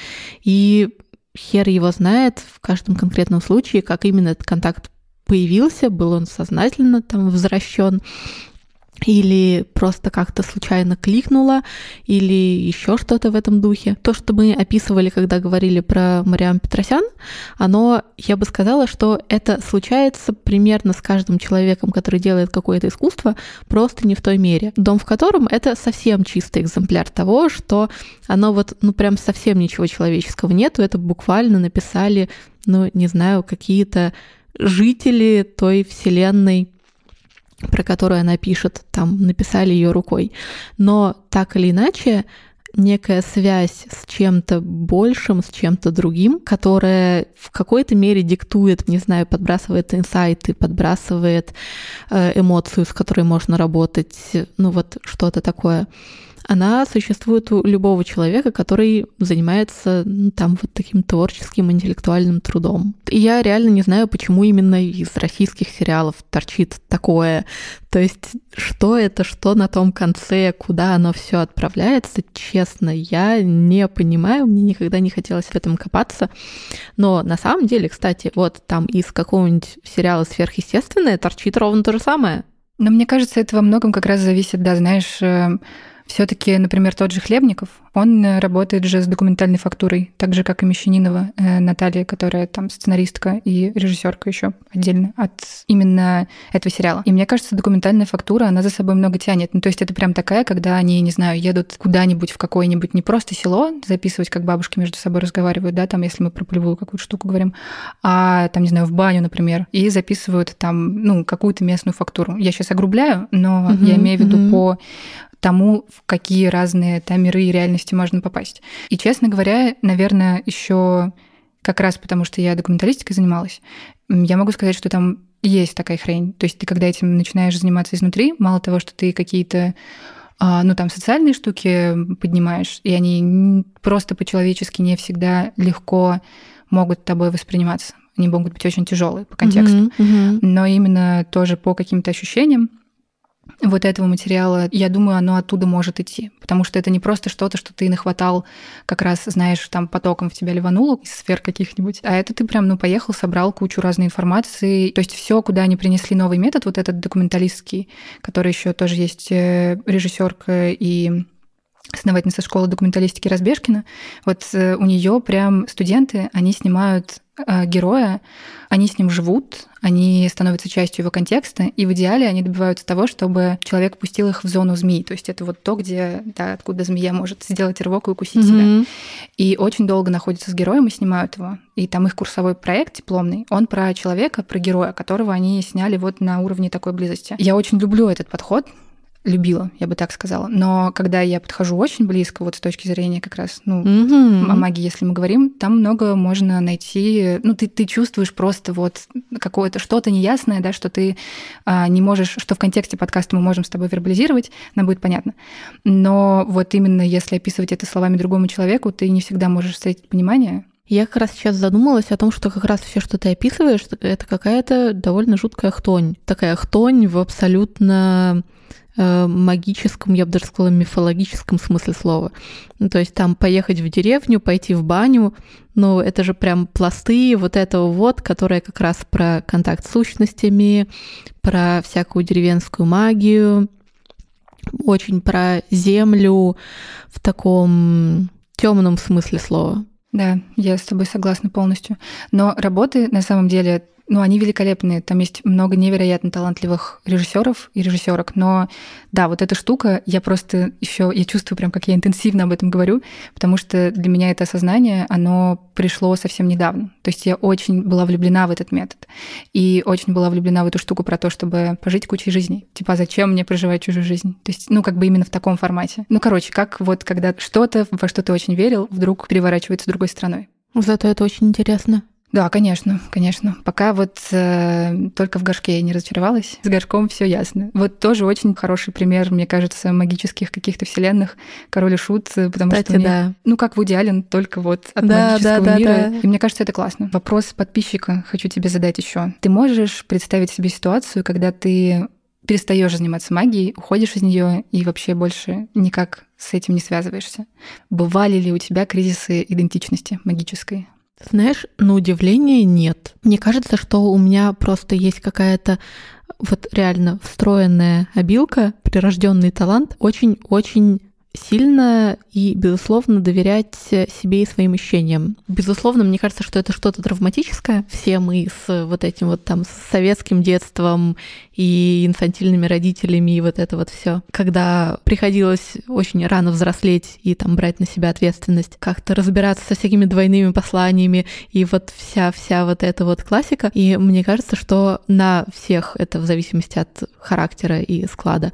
И хер его знает в каждом конкретном случае, как именно этот контакт появился, был он сознательно там возвращен или просто как-то случайно кликнула, или еще что-то в этом духе. То, что мы описывали, когда говорили про Мариам Петросян, оно, я бы сказала, что это случается примерно с каждым человеком, который делает какое-то искусство, просто не в той мере. Дом в котором это совсем чистый экземпляр того, что оно вот, ну прям совсем ничего человеческого нету, это буквально написали, ну не знаю, какие-то жители той вселенной, про которую она пишет, там написали ее рукой. Но так или иначе, некая связь с чем-то большим, с чем-то другим, которая в какой-то мере диктует, не знаю, подбрасывает инсайты, подбрасывает э, эмоцию, с которой можно работать, ну вот что-то такое она существует у любого человека, который занимается ну, там вот таким творческим интеллектуальным трудом. И я реально не знаю, почему именно из российских сериалов торчит такое. То есть, что это, что на том конце, куда оно все отправляется, честно, я не понимаю, мне никогда не хотелось в этом копаться. Но на самом деле, кстати, вот там из какого-нибудь сериала сверхъестественное торчит ровно то же самое. Но мне кажется, это во многом как раз зависит, да, знаешь, э, Все-таки, например, тот же Хлебников, он э, работает же с документальной фактурой, так же, как и Мещанинова э, Наталья, которая там сценаристка и режиссерка еще отдельно от именно этого сериала. И мне кажется, документальная фактура, она за собой много тянет. Ну, то есть это прям такая, когда они, не знаю, едут куда-нибудь в какое-нибудь не просто село записывать, как бабушки между собой разговаривают, да, там, если мы про полевую какую-то штуку говорим, а там, не знаю, в баню, например, и записывают там, ну, какую-то местную фактуру. Я сейчас огрубляю, но угу, я имею в виду угу. по тому, в какие разные там миры и реальности можно попасть. И, честно говоря, наверное, еще как раз потому, что я документалистикой занималась, я могу сказать, что там есть такая хрень. То есть ты, когда этим начинаешь заниматься изнутри, мало того, что ты какие-то а, ну, там, социальные штуки поднимаешь, и они просто по-человечески не всегда легко могут тобой восприниматься. Они могут быть очень тяжелые по контексту. Mm-hmm, mm-hmm. Но именно тоже по каким-то ощущениям вот этого материала, я думаю, оно оттуда может идти. Потому что это не просто что-то, что ты нахватал, как раз, знаешь, там потоком в тебя ливануло из сфер каких-нибудь, а это ты прям, ну, поехал, собрал кучу разной информации. То есть все, куда они принесли новый метод, вот этот документалистский, который еще тоже есть э, режиссерка и основательница школы документалистики Разбежкина, вот э, у нее прям студенты, они снимают героя, они с ним живут, они становятся частью его контекста, и в идеале они добиваются того, чтобы человек пустил их в зону змеи. То есть это вот то, где, да, откуда змея может сделать рывок и укусить mm-hmm. себя. И очень долго находятся с героем и снимают его. И там их курсовой проект дипломный, он про человека, про героя, которого они сняли вот на уровне такой близости. Я очень люблю этот подход, любила, я бы так сказала. Но когда я подхожу очень близко, вот с точки зрения как раз, ну, mm-hmm. о магии, если мы говорим, там много можно найти. Ну, ты, ты чувствуешь просто вот какое-то что-то неясное, да, что ты а, не можешь, что в контексте подкаста мы можем с тобой вербализировать, нам будет понятно. Но вот именно если описывать это словами другому человеку, ты не всегда можешь встретить понимание. Я как раз сейчас задумалась о том, что как раз все, что ты описываешь, это какая-то довольно жуткая хтонь. Такая хтонь в абсолютно Э, магическом, я бы даже сказала, мифологическом смысле слова. Ну, то есть там поехать в деревню, пойти в баню, ну, это же прям пласты вот этого вот, которые как раз про контакт с сущностями, про всякую деревенскую магию, очень про землю в таком темном смысле слова. Да, я с тобой согласна полностью. Но работы на самом деле ну, они великолепные. Там есть много невероятно талантливых режиссеров и режиссерок. Но да, вот эта штука, я просто еще, я чувствую прям, как я интенсивно об этом говорю, потому что для меня это осознание, оно пришло совсем недавно. То есть я очень была влюблена в этот метод. И очень была влюблена в эту штуку про то, чтобы пожить кучей жизней. Типа, зачем мне проживать чужую жизнь? То есть, ну, как бы именно в таком формате. Ну, короче, как вот когда что-то, во что ты очень верил, вдруг переворачивается другой стороной. Зато это очень интересно. Да, конечно, конечно. Пока вот э, только в горшке я не разочаровалась. С горшком все ясно. Вот тоже очень хороший пример, мне кажется, магических каких-то вселенных. Король и Шут, э, потому Кстати, что... Мне, да. Ну, как в идеален, только вот от да, магического да, мира. Да, да. И мне кажется, это классно. Вопрос подписчика хочу тебе задать еще. Ты можешь представить себе ситуацию, когда ты перестаешь заниматься магией, уходишь из нее и вообще больше никак с этим не связываешься. Бывали ли у тебя кризисы идентичности магической? Знаешь, на удивление нет. Мне кажется, что у меня просто есть какая-то вот реально встроенная обилка, прирожденный талант, очень-очень сильно и, безусловно, доверять себе и своим ощущениям. Безусловно, мне кажется, что это что-то травматическое. Все мы с вот этим вот там с советским детством и инфантильными родителями и вот это вот все. Когда приходилось очень рано взрослеть и там брать на себя ответственность, как-то разбираться со всякими двойными посланиями и вот вся-вся вот эта вот классика. И мне кажется, что на всех это в зависимости от характера и склада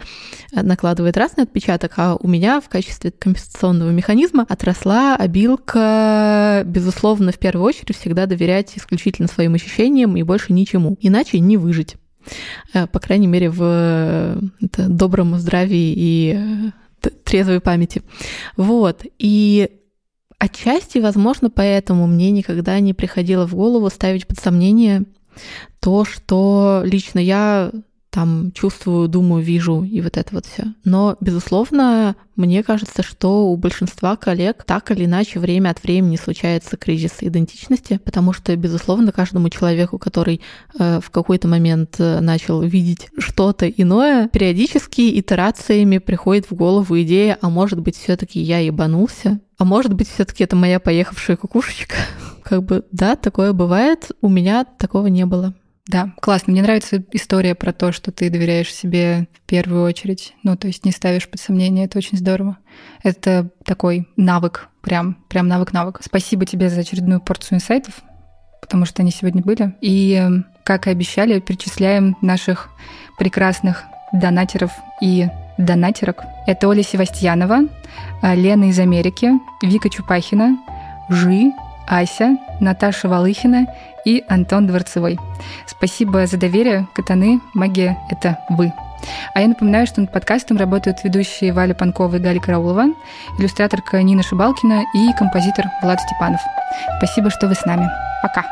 накладывает разный отпечаток, а у меня в качестве компенсационного механизма отросла обилка, безусловно, в первую очередь всегда доверять исключительно своим ощущениям и больше ничему. Иначе не выжить. Э, по крайней мере, в э, добром здравии и э, трезвой памяти. Вот. И отчасти, возможно, поэтому мне никогда не приходило в голову ставить под сомнение то, что лично я там чувствую, думаю, вижу и вот это вот все. Но, безусловно, мне кажется, что у большинства коллег так или иначе время от времени случается кризис идентичности, потому что, безусловно, каждому человеку, который э, в какой-то момент э, начал видеть что-то иное, периодически итерациями приходит в голову идея, а может быть, все-таки я ебанулся, а может быть, все-таки это моя поехавшая кукушечка. Как бы, да, такое бывает. У меня такого не было. Да, классно. Мне нравится история про то, что ты доверяешь себе в первую очередь. Ну, то есть не ставишь под сомнение. Это очень здорово. Это такой навык, прям, прям навык-навык. Спасибо тебе за очередную порцию инсайтов, потому что они сегодня были. И, как и обещали, перечисляем наших прекрасных донатеров и донатерок. Это Оля Севастьянова, Лена из Америки, Вика Чупахина, Жи, Ася, Наташа Валыхина и Антон Дворцевой. Спасибо за доверие. Катаны, магия — это вы. А я напоминаю, что над подкастом работают ведущие Валя Панкова и Галя Караулова, иллюстраторка Нина Шибалкина и композитор Влад Степанов. Спасибо, что вы с нами. Пока.